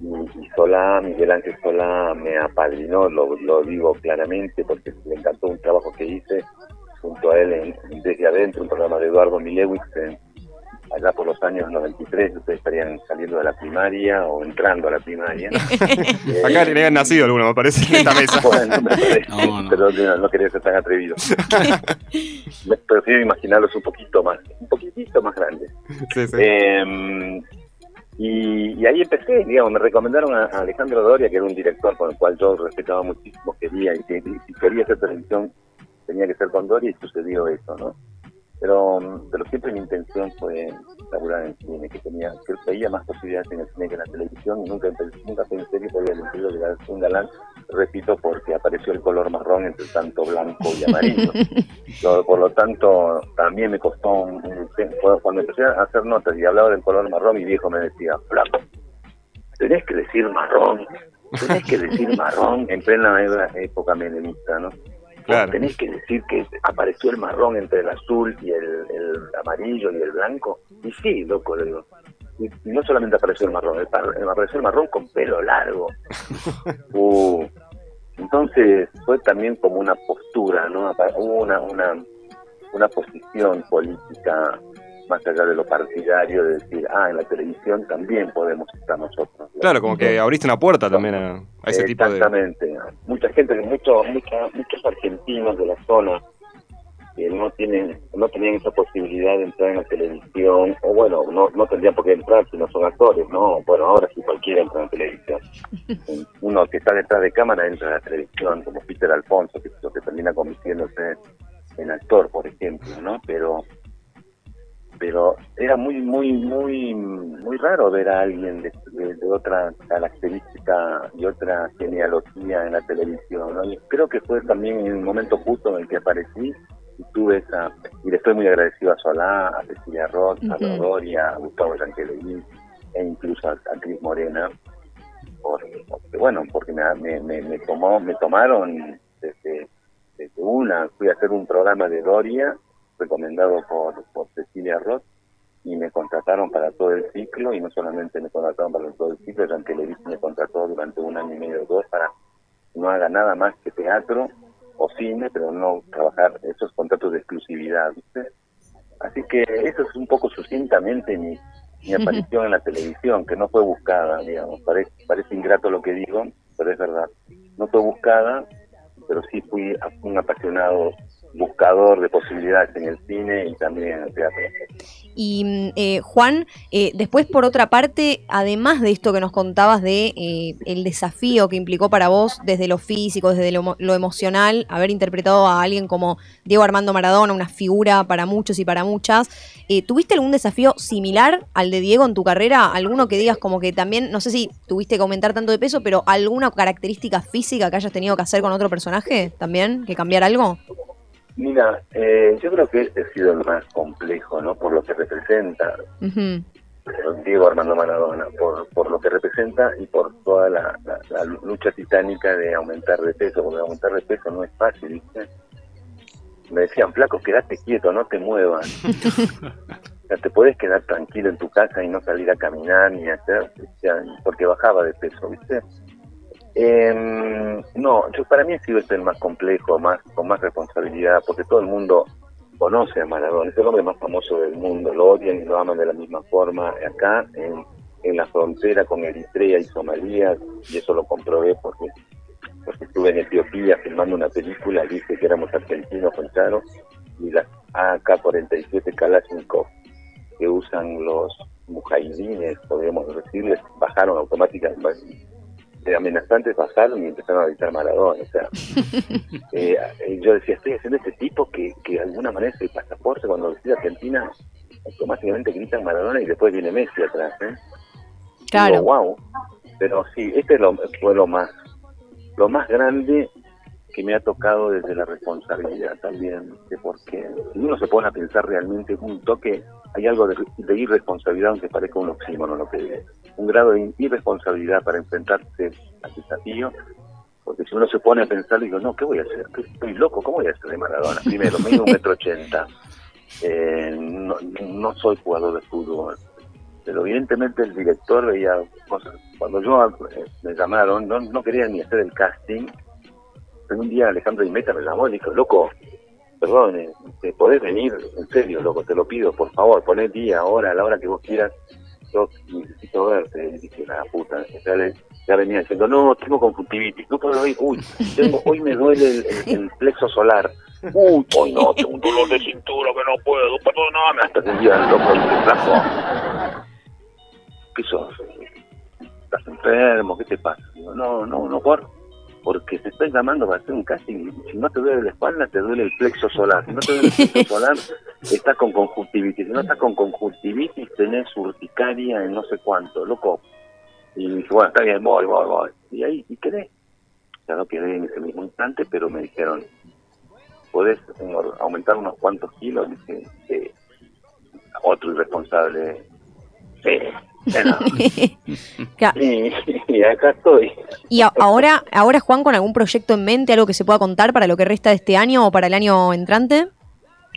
Y, y Solá, Miguel Ángel Solá me apadrinó, lo, lo digo claramente, porque le encantó un trabajo que hice junto a él en, desde adentro, un programa de Eduardo Milewicz, en- allá por los años 93, ustedes estarían saliendo de la primaria o entrando a la primaria. Eh, Acá ni habían nacido alguno, me parece, en esta mesa. bueno, me parece, pero no, no quería ser tan atrevido. Me- Prefiero imaginarlos un poquito más, un poquitito más grandes. Sí, sí. Eh, y, y ahí empecé, digamos, me recomendaron a, a Alejandro Doria, que era un director con el cual yo respetaba muchísimo, quería, y que y si quería hacer televisión tenía que ser con Doria y sucedió eso, ¿no? Pero, mm, pero siempre mi intención fue laburar en cine, que tenía, que veía más posibilidades en el cine que en la televisión y nunca, nunca pensé que podía elegir un galán, repito, porque apareció el color marrón entre tanto blanco y amarillo. Lo- por lo tanto, también me costó un. Cuando empecé a hacer notas y hablaba del color marrón, mi viejo me decía, flaco, tenés que decir marrón, tenés que decir marrón en plena época menemista, ¿no? Claro. Tenés que decir que apareció el marrón entre el azul y el, el amarillo y el blanco. Y sí, loco, le digo. Y, no solamente apareció el marrón, el par- apareció el marrón con pelo largo. Uh, entonces fue también como una postura, ¿no? Una, una, una posición política más allá de lo partidario de decir, ah, en la televisión también podemos estar nosotros. Claro, como que abriste una puerta también a, a ese tipo de. Exactamente. Mucha gente, muchos mucha- muchos argentinos de la zona que no tienen no tenían esa posibilidad de entrar en la televisión, o bueno, no, no tendrían por qué entrar si no son actores, ¿no? Bueno, ahora sí cualquiera entra en la televisión. Uno que está detrás de cámara entra en la televisión, como Peter Alfonso, que, que termina convirtiéndose en actor, por ejemplo, ¿no? Pero pero era muy muy muy muy raro ver a alguien de, de- de otra característica y otra genealogía en la televisión ¿no? Y creo que fue también en el momento justo en el que aparecí y tuve esa y le estoy muy agradecido a Solá a Cecilia Roth a Ujú. Doria a Gustavo Yankelevich e incluso a, a Cris Morena por- porque bueno porque me, me, me, me tomó me tomaron desde, desde una fui a hacer un programa de Doria recomendado por, por Cecilia Roth y me contrataron para todo el ciclo y no solamente me contrataron para todo el ciclo, ya Televisa me contrató durante un año y medio o dos para que no haga nada más que teatro o cine, pero no trabajar esos contratos de exclusividad, ¿viste? Así que eso es un poco sucintamente mi, mi aparición en la televisión, que no fue buscada, digamos, parece, parece ingrato lo que digo, pero es verdad, no fue buscada, pero sí fui un apasionado buscador de posibilidades en el cine y también en el teatro. Y eh, Juan, eh, después por otra parte, además de esto que nos contabas de eh, el desafío que implicó para vos desde lo físico, desde lo, lo emocional, haber interpretado a alguien como Diego Armando Maradona, una figura para muchos y para muchas, eh, ¿tuviste algún desafío similar al de Diego en tu carrera? ¿Alguno que digas como que también, no sé si tuviste que aumentar tanto de peso, pero alguna característica física que hayas tenido que hacer con otro personaje también, que cambiar algo? Mira, eh, yo creo que este ha sido el más complejo, ¿no? Por lo que representa eh, Diego Armando Maradona, por, por lo que representa y por toda la, la- la lucha titánica de aumentar de peso, porque aumentar de peso no es fácil, ¿viste? Me decían, flaco, quédate quieto, no te muevas. O sea, te puedes quedar tranquilo en tu casa y no salir a caminar ni hacer, o sea, porque bajaba de peso, ¿viste? Em, no, yo para mí ha sido el más complejo, más con más responsabilidad, porque todo el mundo conoce a Maradona, es el hombre más famoso del mundo, lo odian y lo aman de la misma forma. Acá, en, en la frontera con Eritrea y Somalia, y eso lo comprobé porque, porque estuve en Etiopía filmando una película, dije que éramos argentinos con Charo, y las AK-47 Kalashnikov que usan los mujahidines, podríamos decirles, bajaron automáticamente, de amenazantes bajaron y empezaron a gritar Maradona. O sea, eh, eh, yo decía, estoy haciendo este tipo que, que de alguna manera es el pasaporte, cuando decide Argentina, automáticamente gritan Maradona y después viene Messi atrás. ¿eh? Claro. Digo, wow. Pero sí, este es lo, fue lo más, lo más grande que me ha tocado desde la responsabilidad también, porque si uno se pone a pensar realmente un toque, hay algo de, irresponsabilidad, aunque parezca un oxímono lo que un grado de irresponsabilidad para enfrentarse al desafío, porque si uno se pone a pensar, digo, no, ¿qué voy a hacer? ¿Qué- Estoy loco, ¿cómo voy a hacer de Maradona? Primero, medio un metro ochenta, eh, no, no soy jugador de fútbol, pero evidentemente el director veía cosas. Cuando yo eh, me llamaron, no, no quería ni hacer el casting, pero un día Alejandro Imeta me llamó y dijo, loco, perdón, ¿te podés venir? En serio, loco, te lo pido, por favor, poné día, hora, a la hora que vos quieras, yo necesito verte. Y dije, la puta, ya, le- ya venía diciendo, no, tengo conjuntivitis, no puedo ir, uy, tengo, hoy me duele el, el- el plexo solar. Uy, hoy no, tengo un dolor de cintura que no puedo, perdóname. Hasta que un día el loco me trajo, ¿qué sos? ¿Estás enfermo? ¿Qué te pasa? Digo, no, no, no, por porque te estoy llamando para hacer un casting. Si no te duele la espalda, te duele el plexo solar. Si no te duele el plexo solar, estás con conjuntivitis. Si no estás con conjuntivitis, tenés urticaria en no sé cuánto, loco. Y dije, bueno, está bien, voy, voy, voy. Y ahí, y quedé. Ya no quedé en ese mismo instante, pero me dijeron, ¿podés eh, aumentar unos cuantos kilos? Dije. Otro irresponsable. Sí. Bueno. Claro. y, y acá estoy. Y a- ahora, ahora Juan, con algún proyecto en mente, algo que se pueda contar para lo que resta de este año o para el año entrante.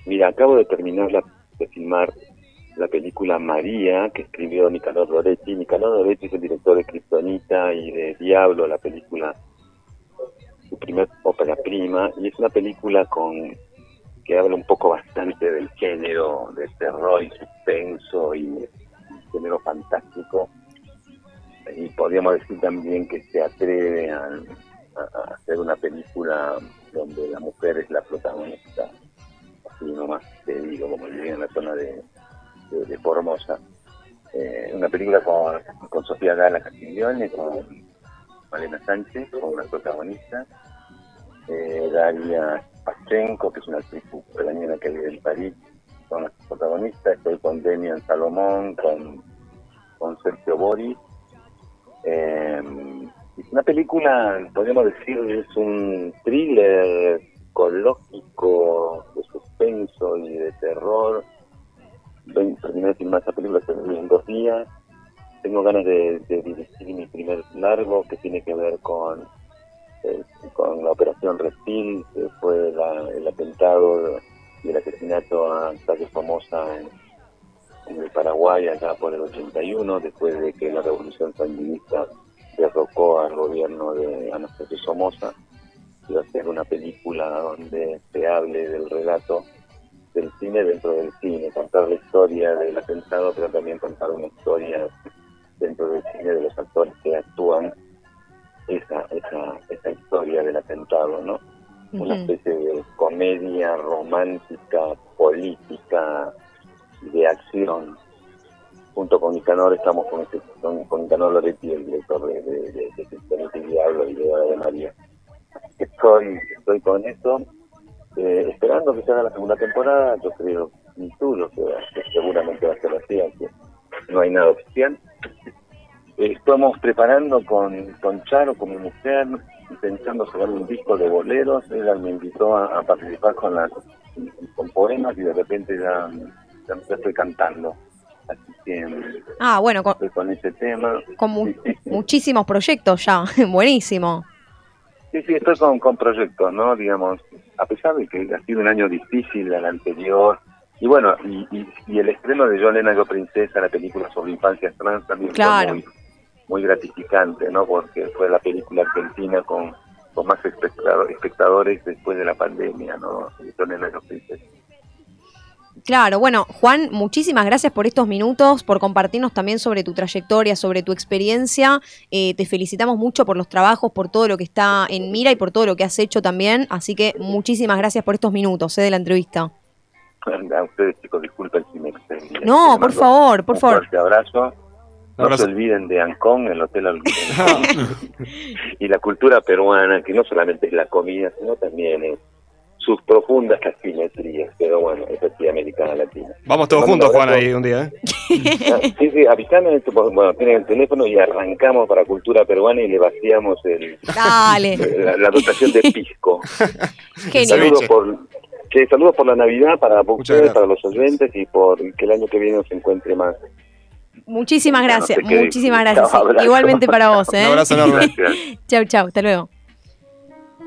Mira, acabo de terminar la- de filmar la película María, que escribió Nicanor Loretti. Nicanor Loretti es el director de Kryptonita y de Diablo, la película, su primer ópera prima, y es una película con que habla un poco bastante del género, de terror y suspenso y género fantástico. Y podríamos decir también que se atreve a, hacer una película donde la mujer es la protagonista así nomás te digo, como llegué en la zona de, de, Formosa. Eh, una película con, con Sofía Gala Castiglione, con Malena Sánchez, como una protagonista, eh, Daria Pachenko, que es una actriz ucraniana que vive en París, son las protagonistas, estoy con Demian Salomón, con, con Sergio Boris. Eh, es una película, podríamos decir, es un thriller ecológico de suspenso y de terror. Terminé de filmar esa película en dos días. Tengo ganas de, de dirigir mi primer largo que tiene que ver con, eh, con la operación Reptil, que fue la- el atentado y el asesinato a calle famosa en, en el Paraguay allá por el 81, después de que la revolución sandinista derrocó al gobierno de Anastasio Somoza y hacer una película donde se hable del relato del cine dentro del cine, contar la historia del atentado, pero también contar una historia dentro del cine de los actores que actúan esa, esa, esa historia del atentado, ¿no? Una especie de comedia romántica, política, de acción. Junto con Nicanor estamos con, este, con, con Nicanor Loretti, el director de, de, de, Diablo y de Hora de María. Estoy, estoy con eso, eh, esperando que se haga la segunda temporada, yo creo, lo que, que seguramente va a ser así, aunque no hay nada oficial. Eh, estamos preparando con, con Charo, con mi mujer, intentando sacar un disco de boleros, ella me invitó a, a participar con las con poemas y de repente ya, ya, ya estoy cantando. Así que Ah, bueno, con, estoy con ese tema. con mu- muchísimos proyectos ya. Buenísimo. Sí, sí, estoy con, con proyectos, ¿no? Digamos, a pesar de que ha sido un año difícil el anterior, y bueno, y, y, y el estreno de Yo Nena Yo Princesa, la película sobre infancias trans, también Claro. fue muy, muy gratificante, ¿no? Porque fue la película argentina con, con más espectador- espectadores después de la pandemia, ¿no? Claro, bueno, Juan, muchísimas gracias por estos minutos, por compartirnos también sobre tu trayectoria, sobre tu experiencia. Eh, te felicitamos mucho por los trabajos, por todo lo que está en mira y por todo lo que has hecho también. Así que muchísimas gracias por estos minutos eh, de la entrevista. A ustedes, chicos, disculpen si me extendí. No, por favor, por un favor. fuerte abrazo. No se olviden de Ancón, el Hotel Ancón. y la cultura peruana, que no solamente es la comida, sino también es sus profundas asimetrías. Pero bueno, es así, americana latina. Vamos todos juntos, Juan, ahí un día, ¿eh? Ah, Sí, sí, avísame, bueno, tienen el teléfono y arrancamos para cultura peruana y le vaciamos el, Dale. la, la dotación de pisco. Genial. Saludos por, que saludos por la Navidad para ustedes, para los oyentes y por que el año que viene nos encuentre más. Muchísimas no gracias, sé muchísimas decir. gracias. Sí. Igualmente para vos, ¿eh? Un abrazo enorme. Chau, chau, hasta luego.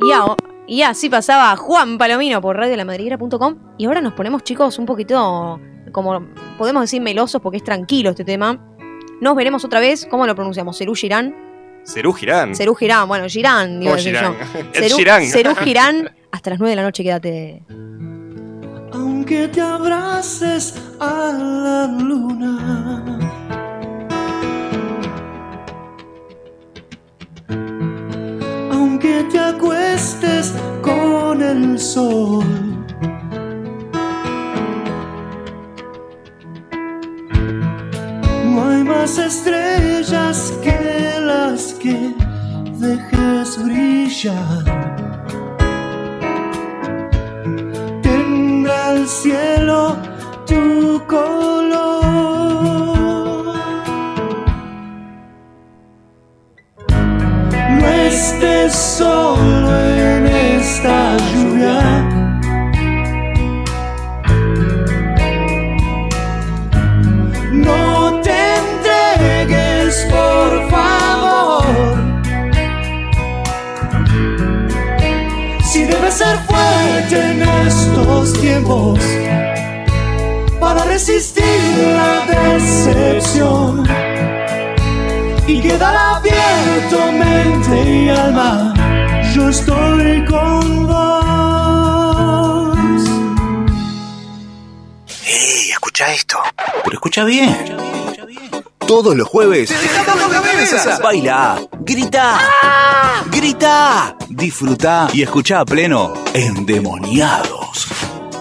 Y, a- y así pasaba Juan Palomino por radiolamadriguera.com. Y ahora nos ponemos, chicos, un poquito, como podemos decir, melosos porque es tranquilo este tema. Nos veremos otra vez. ¿Cómo lo pronunciamos? ¿Cerú Girán? Cerú Girán. Cerú Girán. Bueno, Girán, digo ¿Cómo decir Girán? Cerú- Girán. Cerú Girán. Hasta las 9 de la noche, quédate. Aunque te abraces a la luna. Aunque te acuestes con el sol. No hay más estrellas que las que dejes brillar. tendrá el cielo tu color. Estés solo en esta lluvia. No te entregues, por favor. Si debes ser fuerte en estos tiempos para resistir la decepción y quedar abierto mente y alma, yo estoy con vos. ¡Ey, escucha esto! Pero escucha bien. Todos los jueves. Baila, grita, grita, disfruta y escucha a pleno Endemoniados.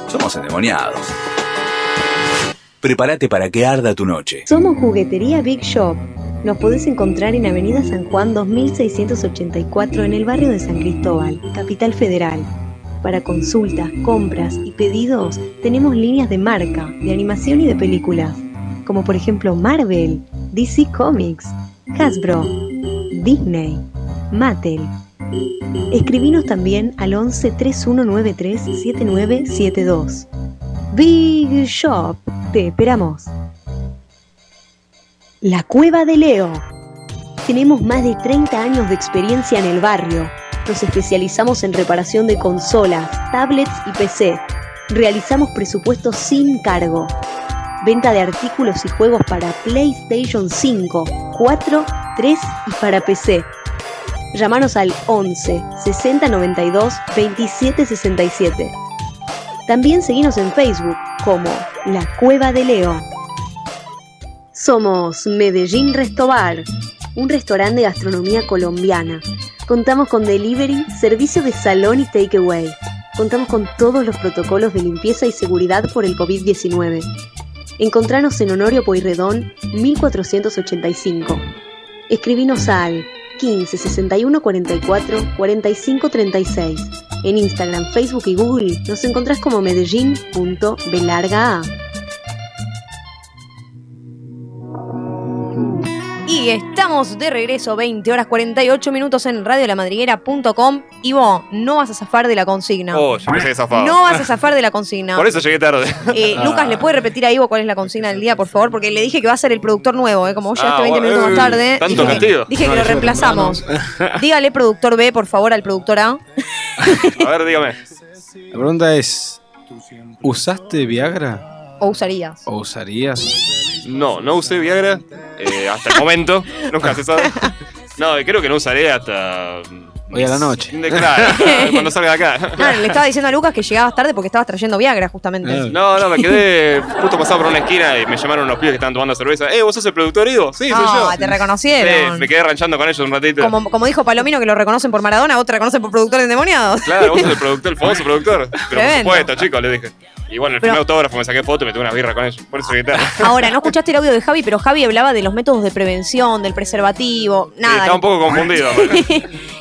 Somos endemoniados. Prepárate para que arda tu noche. Somos Juguetería Big Shop. Nos podés encontrar en Avenida San Juan 2684 en el barrio de San Cristóbal, Capital Federal. Para consultas, compras y pedidos tenemos líneas de marca, de animación y de películas, como por ejemplo Marvel, DC Comics, Hasbro, Disney, Mattel. Escribinos también al 11 3193 7972. Big Shop, te esperamos. La Cueva de Leo. Tenemos más de 30 años de experiencia en el barrio. Nos especializamos en reparación de consolas, tablets y PC. Realizamos presupuestos sin cargo. Venta de artículos y juegos para PlayStation 5, 4, 3 y para PC. Llámanos al 11 60 92 27 67. También seguimos en Facebook como La Cueva de Leo. Somos Medellín Restobar, un restaurante de gastronomía colombiana. Contamos con delivery, servicio de salón y takeaway. Contamos con todos los protocolos de limpieza y seguridad por el COVID-19. Encontranos en Honorio Pueyrredón 1485. Escribinos al 15 61 44 45 36. En Instagram, Facebook y Google nos encontrás como medellín.belarga. Y estamos de regreso, 20 horas 48 minutos en radiolamadriguera.com. Y vos, no vas a zafar de la consigna. Oh, yo pensé que zafaba. No vas a zafar de la consigna. Por eso llegué tarde. Eh, Lucas, ¿le puede repetir a Ivo cuál es la consigna del día, por favor? Porque le dije que va a ser el productor nuevo, ¿eh? Como vos llegaste Ah, 20 minutos eh, más tarde. tanto dije, castigo. dije que No, lo reemplazamos. Dígale, productor B, por favor, al productor A. A ver, dígame. La pregunta es: ¿usaste Viagra? ¿O usarías? ¿O usarías? No, no usé Viagra eh, hasta el momento. Nunca se sabe. No, creo que no usaré hasta. Hoy a la noche. De- Claro, cuando salga de acá. No, le estaba diciendo a Lucas que llegabas tarde porque estabas trayendo Viagra, justamente. No, no, me quedé justo pasado por una esquina y me llamaron unos pibes que estaban tomando cerveza. Eh, ¿vos sos el productor, Ivo? Sí, soy Ah, yo. te reconocieron. Sí, me quedé ranchando con ellos un ratito. Como, como dijo Palomino que lo reconocen por Maradona, vos te reconocen por productor de endemoniados. Claro, vos sos el productor, el famoso productor. Pero por supuesto, chicos, le dije. Y bueno, el Pero- primer autógrafo me saqué foto y me tuve una birra con ellos. Por eso grité. Ahora, no escuchaste el audio de Javi, pero Javi hablaba de los métodos de prevención, del preservativo, Sí, nada. estaba un poco confundido.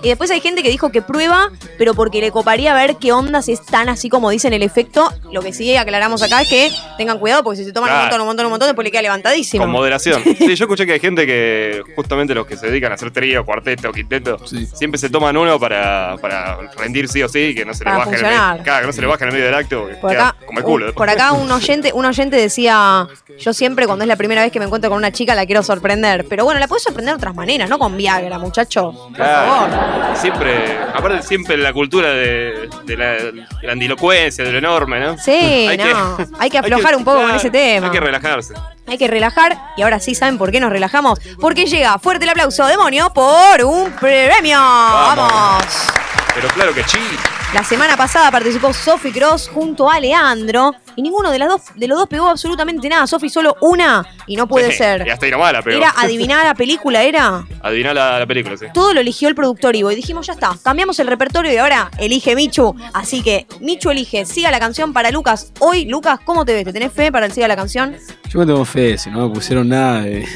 y después hay gente que dijo que prueba, pero porque le coparía ver qué onda si es tan así como dicen el efecto. Lo que sí aclaramos acá es que tengan cuidado porque si se toman un Claro. montón, un montón, un montón, después le queda levantadísimo. Con moderación. Sí, yo escuché que hay gente que, justamente los que se dedican a hacer trío, cuarteto, quinteto, siempre se toman uno para, para rendir sí o sí, que no se le Para baje en el, funcionar. medio- claro, que no se le baje en el medio del acto, porque Por queda acá, como el culo. un- por acá un oyente, un oyente decía, yo siempre cuando es la primera vez que me encuentro con una chica la quiero sorprender. Pero bueno, la puedes sorprender de otras maneras, no con Viagra, muchacho. Por favor. Claro. Siempre, aparte siempre la cultura de, de la grandilocuencia, de lo enorme, ¿no? Sí, Hay no. que- hay que aflojar un poco con ese tema. Hay que relajarse. Hay que relajar. Y ahora sí, ¿saben por qué nos relajamos? Porque llega fuerte el aplauso, demonio, por un premio. ¡Vamos! Pero claro que sí. La semana pasada participó Sophie Cross junto a Leandro. Y ninguno de, las dos, de los dos pegó absolutamente nada. Sophie solo una. Y no puede Sí, ser. Y hasta ahí nomás la pegó. Era adivinar la película, era. Adiviná la, la película, sí. Todo lo eligió el productor Ivo. Y dijimos, ya está, cambiamos el repertorio y ahora elige Michu. Así que Michu elige, siga la canción para Lucas. Hoy, Lucas, ¿cómo te ves? ¿Te tenés fe para el siga la canción? Yo me tengo fe, si no me pusieron nada de.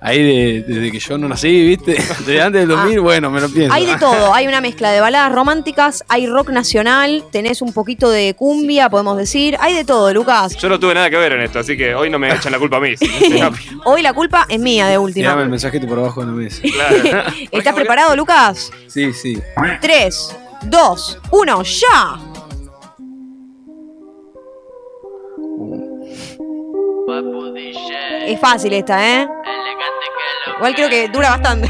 Ahí de- desde que yo no nací, ¿viste? Desde antes del 2000, bueno, me lo pienso. Hay de todo, hay una mezcla de baladas románticas, hay rock nacional, tenés un poquito de cumbia, podemos decir, hay de todo, Lucas. Yo no tuve nada que ver en esto, así que hoy no me echan la culpa a mí. Hoy la culpa es mía de última. el mensajito por abajo de la mesa. ¿Estás preparado, Lucas? Sí, sí. 3, 2, 1, ya. Es fácil esta, ¿eh? Igual creo que dura bastante.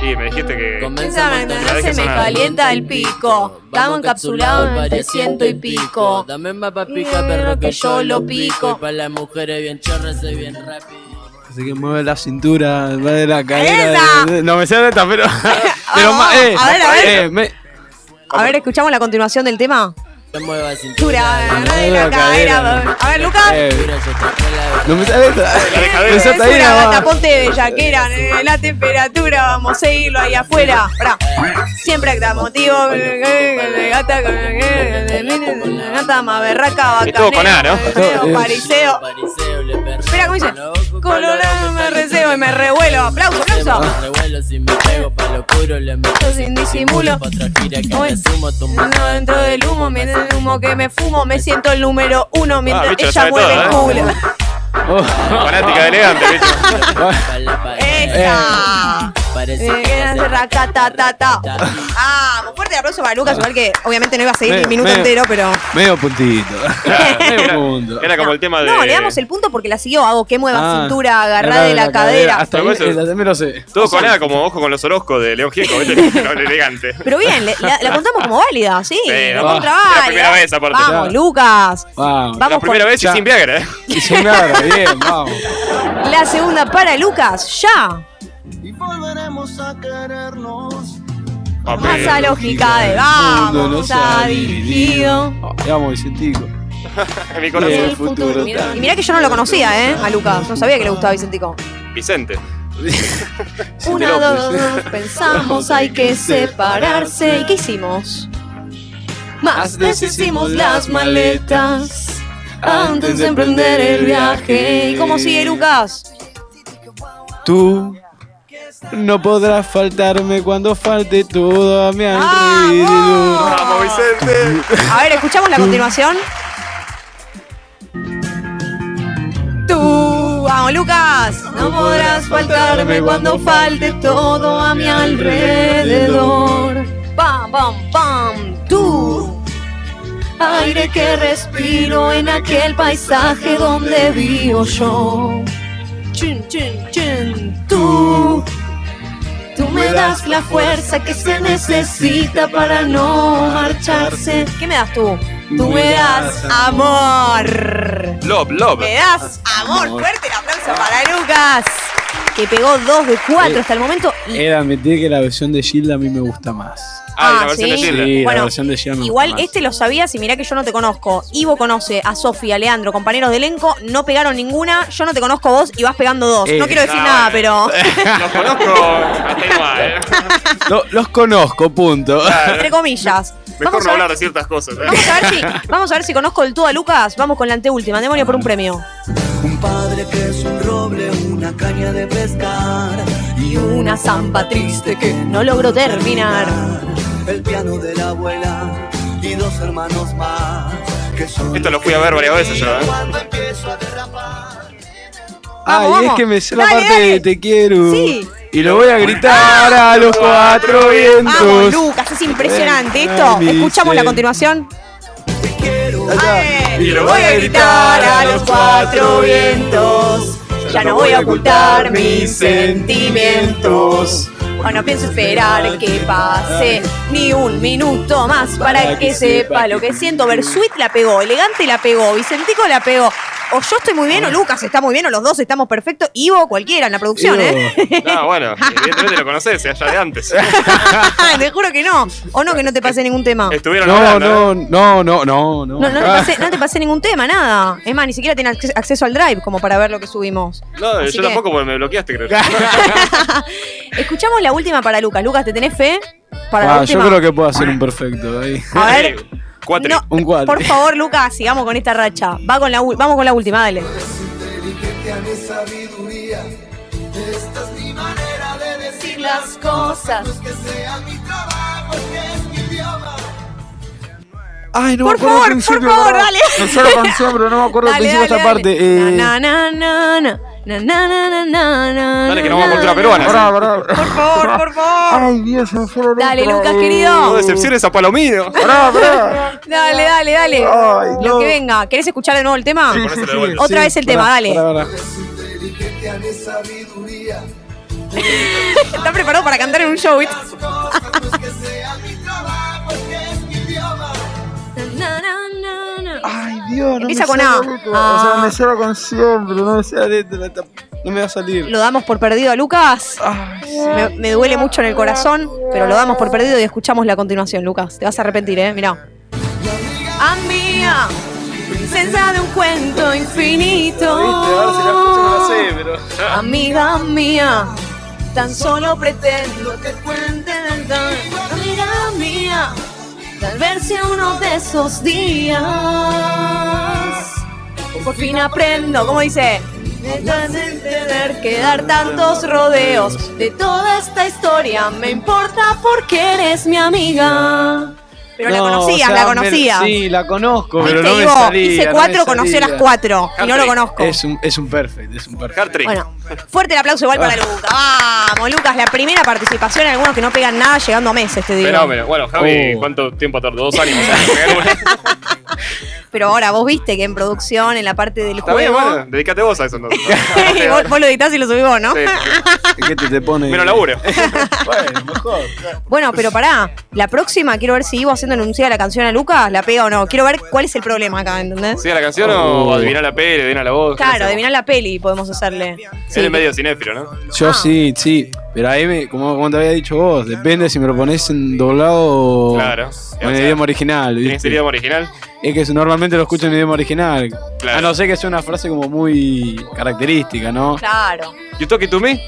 Sí, me dijiste que. La se me calienta el pico. Estamos encapsulados entre ciento y pico. Dame más pa' pica, perro, que yo lo pico. Y para las mujeres bien chorras, soy bien rápido. Así que mueve la cintura, va de la cadera. De- de- no me sale esta, pero. eh, a ver, a ver. eh, A ver, escuchamos la continuación del tema. Mueva Cintura, cintura. de la cadera. A ver, Lucas. eh, no me sale esta. Me salta ahí, nada ponte bellaquera, nene, la temperatura, vamos a seguirlo ahí afuera. Pará. Siempre acta motivo, gata, gata, más berraca, Es todo con A, ¿no? bacaneo, pariseo. Espera, ¿cómo dice? Colorado me recebo y me revuelo. Aplauso, aplauso. Revuelo si me pego pa' lo puro, le meto sin disimulo. Otra gira que Uy. me sumo, tumba. No dentro del humo, mientras el humo que me fumo, me siento el número uno mientras bicho, la ella mueve el culo. Fanática de elegante, bicho. ¡Esa! Parece Eh, que hace racatatata. Ah, muy fuerte aplauso para Lucas, igual que obviamente no iba a seguir el minuto medio- entero, pero. Medio puntito. medio punto. Era como el tema de. No, le damos el punto porque la siguió. Hago que mueva Ah, cintura, agarrá de la, cadera. Hasta ahí, eso- lo sé. Todo con A, como ojo con los Orozco de León Gieco. No, elegante. Pero bien, le- la, la contamos como válida, sí. Sí, la no, contra es la válida. primera vez, aparte. Vamos, Claro. Lucas. Vamos. La primera con vez y Ya. sin Viagra, ¿eh? Y sin nada, bien, vamos. la segunda para Lucas, ya. Esa lógica de vamos nos a ha dirigido. Vamos, Vicentico. En mi Y corazón. el futuro Mirá- Y mirá que yo no lo conocía, ¿eh? A Lucas. No sabía que le gustaba Vicentico. Vicente. Una, dos, dos, pensamos, hay que separarse. ¿Y qué hicimos? Más deshicimos las maletas antes de emprender el viaje. ¿Y cómo sigue Lucas? Tú no podrás faltarme cuando falte todo a mi alrededor. Vamos, Vicente. A ver, escuchamos la continuación. Tú, vamos Lucas, no podrás faltarme cuando falte todo a mi alrededor. Pam, pam, pam, tú. Aire que respiro en aquel paisaje donde vivo yo. Chun, chun, chun, tú. Tú me das la fuerza que se necesita para no marcharse. ¿Qué me das tú? Tú me das amor. Love, love. Me das amor. Fuerte el aplauso para Lucas. Que pegó 2 de 4 hasta el momento. Y He de admitir que la versión de Gilda a mí me gusta más. Ah, Ah, la versión de. Gilda. Sí, Bueno, la versión de Gilda me Igual gusta más. este lo sabías y mirá que yo no te conozco. Ivo conoce a Sofía, Leandro, compañeros de elenco, no pegaron ninguna, yo no te conozco vos y vas pegando dos. Eh, no quiero decir ah, nada, pero Los conozco hasta nomás, ¿eh? Lo- los conozco, punto. entre comillas. Mejor Vamos no hablar de ciertas cosas. ¿eh? vamos a ver si vamos a ver si conozco del todo a Lucas. Vamos con la anteúltima, demonio por un premio. Un padre que es un roble, una caña de pescar Y una zampa triste que no logró terminar. el piano de la abuela y dos hermanos más que son Esto lo fui a ver varias veces yo, ¿eh? cuando empiezo a derrapar. Ay, vamos. es que me sé la parte de te quiero. Sí. Y lo voy a gritar a los cuatro Vamos, vientos. Lucas, es impresionante esto. Escuchamos la continuación. Y lo Voy a gritar a los cuatro vientos. Ya no voy a ocultar mis sentimientos. O no pienso esperar que pase ni un minuto más para que sepa lo que siento. Versuit la pegó, Elegante la pegó, Vicentico la pegó. O yo estoy muy bien, o Lucas está muy bien, o los dos estamos perfectos. Ivo, cualquiera en la producción, ¿eh? No, bueno, evidentemente lo conoces, allá de antes. te juro que no. O no, que no te pasé ningún tema. Estuvieron No, hablando, ¿eh? no, no, no, no, no. No, no, te pasé, no te pasé ningún tema, nada. Es más, ni siquiera tenés acce- acceso al drive como para ver lo que subimos. No, Así yo que- tampoco porque me bloqueaste, creo. Escuchamos la última para Lucas. Lucas, ¿te tenés fe? Para la Ah, yo última. creo que puedo hacer un perfecto ahí. A ver, Cuatro. no, Un cuatro. por favor, Lucas, sigamos con esta racha. Va con la, vamos con la última, dale. Decir las cosas. Ay, no Por me acuerdo favor, principio, por favor, dale. No sé la canción, pero no me acuerdo al Dale, principio dale, parte. dale. Eh, Na, na, na, na, na, na, na, na, na, Dale, que no na, vamos a cultura peruana. pará, pará. Por favor, por favor. Ay, Dios, se Dale. Lucas, querido. No decepciones a Palomino. Dale, dale, dale. Ay, Lo que venga. ¿Querés escuchar de nuevo el tema? Sí, sí, de sí. Otra Sí, vez el tema, dale. Está preparado para cantar en un show, ¿viste? Dios, no Empieza me con A. la letra. O sea, Ah. me la canción, pero no me sé la letra. No me va a salir. Lo damos por perdido a Lucas. Me, me duele mucho en el corazón, pero lo damos por perdido y escuchamos la continuación, Lucas. Te vas a arrepentir, ¿eh? Mirá. Amiga, princesa de un cuento infinito. Amiga mía, tan solo pretendo que cuente verdad. Amiga mía, tal vez sea uno de esos días. Por fin aprendo, ¿cómo dice? Detrás de tener que dar tantos rodeos de toda esta historia, me importa porque eres mi amiga. Pero la No, conocías, o sea, la conocías. Sí, la conozco, pero no me Ivo, salía. hice no cuatro, conoció salía. las cuatro y no lo conozco. Es un, es un perfect, es un perfect. Bueno, fuerte el aplauso igual Ah. para Lucas. Vamos, Lucas, la primera participación, algunos que no pegan nada llegando a meses, te digo. Fenómeno. Bueno, Javi, Oh. ¿cuánto tiempo tardó? Dos años. Pero ahora vos viste que en producción, en la parte del Está bien, juego. bueno, dedícate vos a eso entonces. vos, vos lo editás y lo subís vos, ¿no? Sí. ¿Qué te, te pone? Menos laburo. bueno, mejor. Bueno, pero pará, la próxima quiero ver si Ivo haciendo anunciada la canción a Lucas, la pega o no. Quiero ver cuál es el problema acá, ¿entendés? ¿Sigue la canción Oh. o adivinar la peli, adivinar la voz? ¿Qué Claro, adivinar la peli podemos hacerle. Sí. Él es medio cinéfilo, ¿no? Yo Ah. sí, sí. Pero ahí, me, como, como te había dicho vos, depende si me lo pones en doblado o Claro. o en sea, idioma original. ¿Tienes el idioma original? Es que normalmente lo escucho en idioma original. Claro. A no ser que sea una frase como muy característica, ¿no? Claro. You talking to me?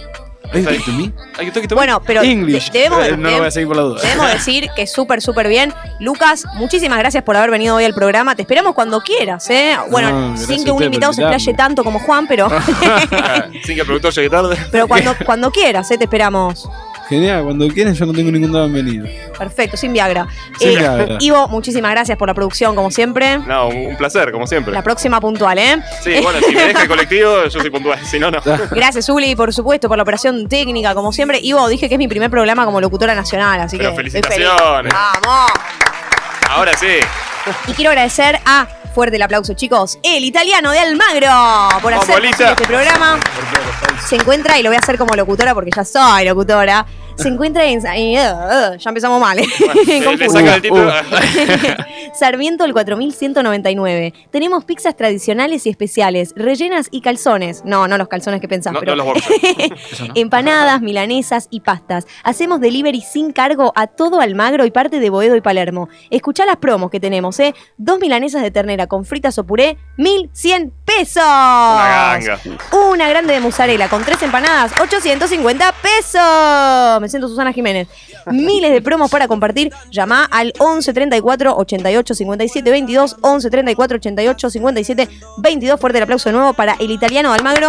Ay, to me? Are you talking to me? Bueno, pero English. de- debemos, Eh, no lo voy a seguir por la duda. debemos decir que súper, súper bien. Lucas, muchísimas gracias por haber venido hoy al programa. Te esperamos cuando quieras, ¿eh? Bueno, No, sin que un invitado se explaye tanto como Juan, pero, Ah, Sin que el productor llegue tarde. pero cuando, cuando quieras, ¿eh? Te esperamos. Genial, cuando quieren yo no tengo ningún drama en venir. Perfecto, sin Viagra. Sin Eh, Viagra. Ivo, muchísimas gracias por la producción, como siempre. No, un un placer, como siempre. La próxima puntual, ¿eh? Sí, bueno, si me deja el colectivo, yo soy puntual. Si no, no. Gracias, Uli, por supuesto, por la operación técnica, como siempre. Ivo, dije que es mi primer programa como locutora nacional, así Pero que. felicitaciones. ¡Vamos! Ahora sí. Y quiero agradecer a, fuerte el aplauso, chicos, el italiano de Almagro por hacer este programa. Se encuentra, y lo voy a hacer como locutora porque ya soy locutora, Se encuentra en. eh, eh, ya empezamos mal. eh. Le, le saca el título. Sarmiento el 4199. Tenemos pizzas tradicionales y especiales, rellenas y calzones. No, no los calzones que pensás, No, pero no los boxers. empanadas, milanesas y pastas. Hacemos delivery sin cargo a todo Almagro y parte de Boedo y Palermo. Escuchá las promos que tenemos, ¿eh? Dos milanesas de ternera con fritas o puré, 1100 pesos. Una ganga. Una grande de mozzarella con tres empanadas, 850 pesos. Me siento Susana Jiménez. Miles de promos para compartir. Llama al 11 34 88 57 22. 11 34 88 57 22. Fuerte el aplauso de nuevo para el italiano Almagro.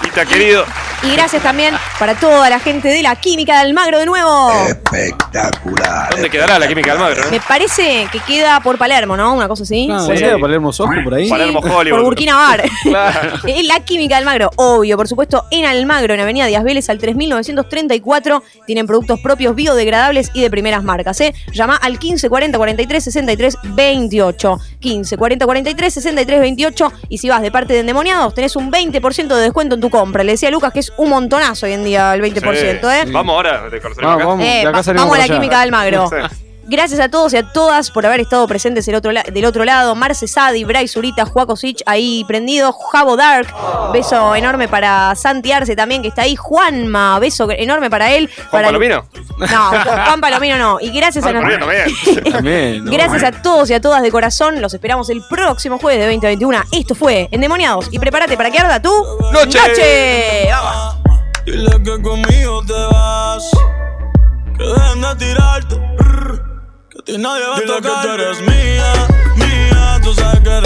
Tita, querido. Y gracias también para toda la gente de la Química de Almagro de nuevo. Espectacular. ¿Dónde quedará la química del Magro? Me parece que queda por Palermo, ¿no? Una cosa así. Ah, ¿Puede ¿sí? Palermo Sojo por ahí. Palermo Por Hollywood. Burkina Bar. Claro. La Química de Almagro, obvio, por supuesto, en Almagro, en Avenida Díaz Vélez, al 3934. Tienen productos propios biodegradables y de primeras marcas. ¿eh? Llama al 15 40 43 63 28. 15 40 43 63 28. Y si vas de parte de endemoniados, tenés un 20% de descuento en tu compra. Le decía a Lucas que es un montonazo hoy en día el 20%. ¿eh? Vamos ahora de Vamos, vamos. Eh, de acá va- salimos vamos a la allá. química de Almagro. Sí. Gracias a todos y a todas por haber estado presentes del otro, la- del otro lado. Marce Sadi, Bray Zurita, Juaco Sich, ahí prendido. Javo Dark, beso enorme para Santi Arce también, que está ahí. Juanma, beso enorme para él. Juan para el- Palomino. No, Juan Palomino no. Y gracias a Juan Palomino también. También. ¿no? Gracias a todos y a todas de corazón. Los esperamos el próximo jueves de 2021. Esto fue Endemoniados. Y prepárate para que arda tu Noche. noche. Vamos. Dile que conmigo te vas. Que dejen de tirarte. A ti nadie va a que tú eres mía, mía. Tú sabes que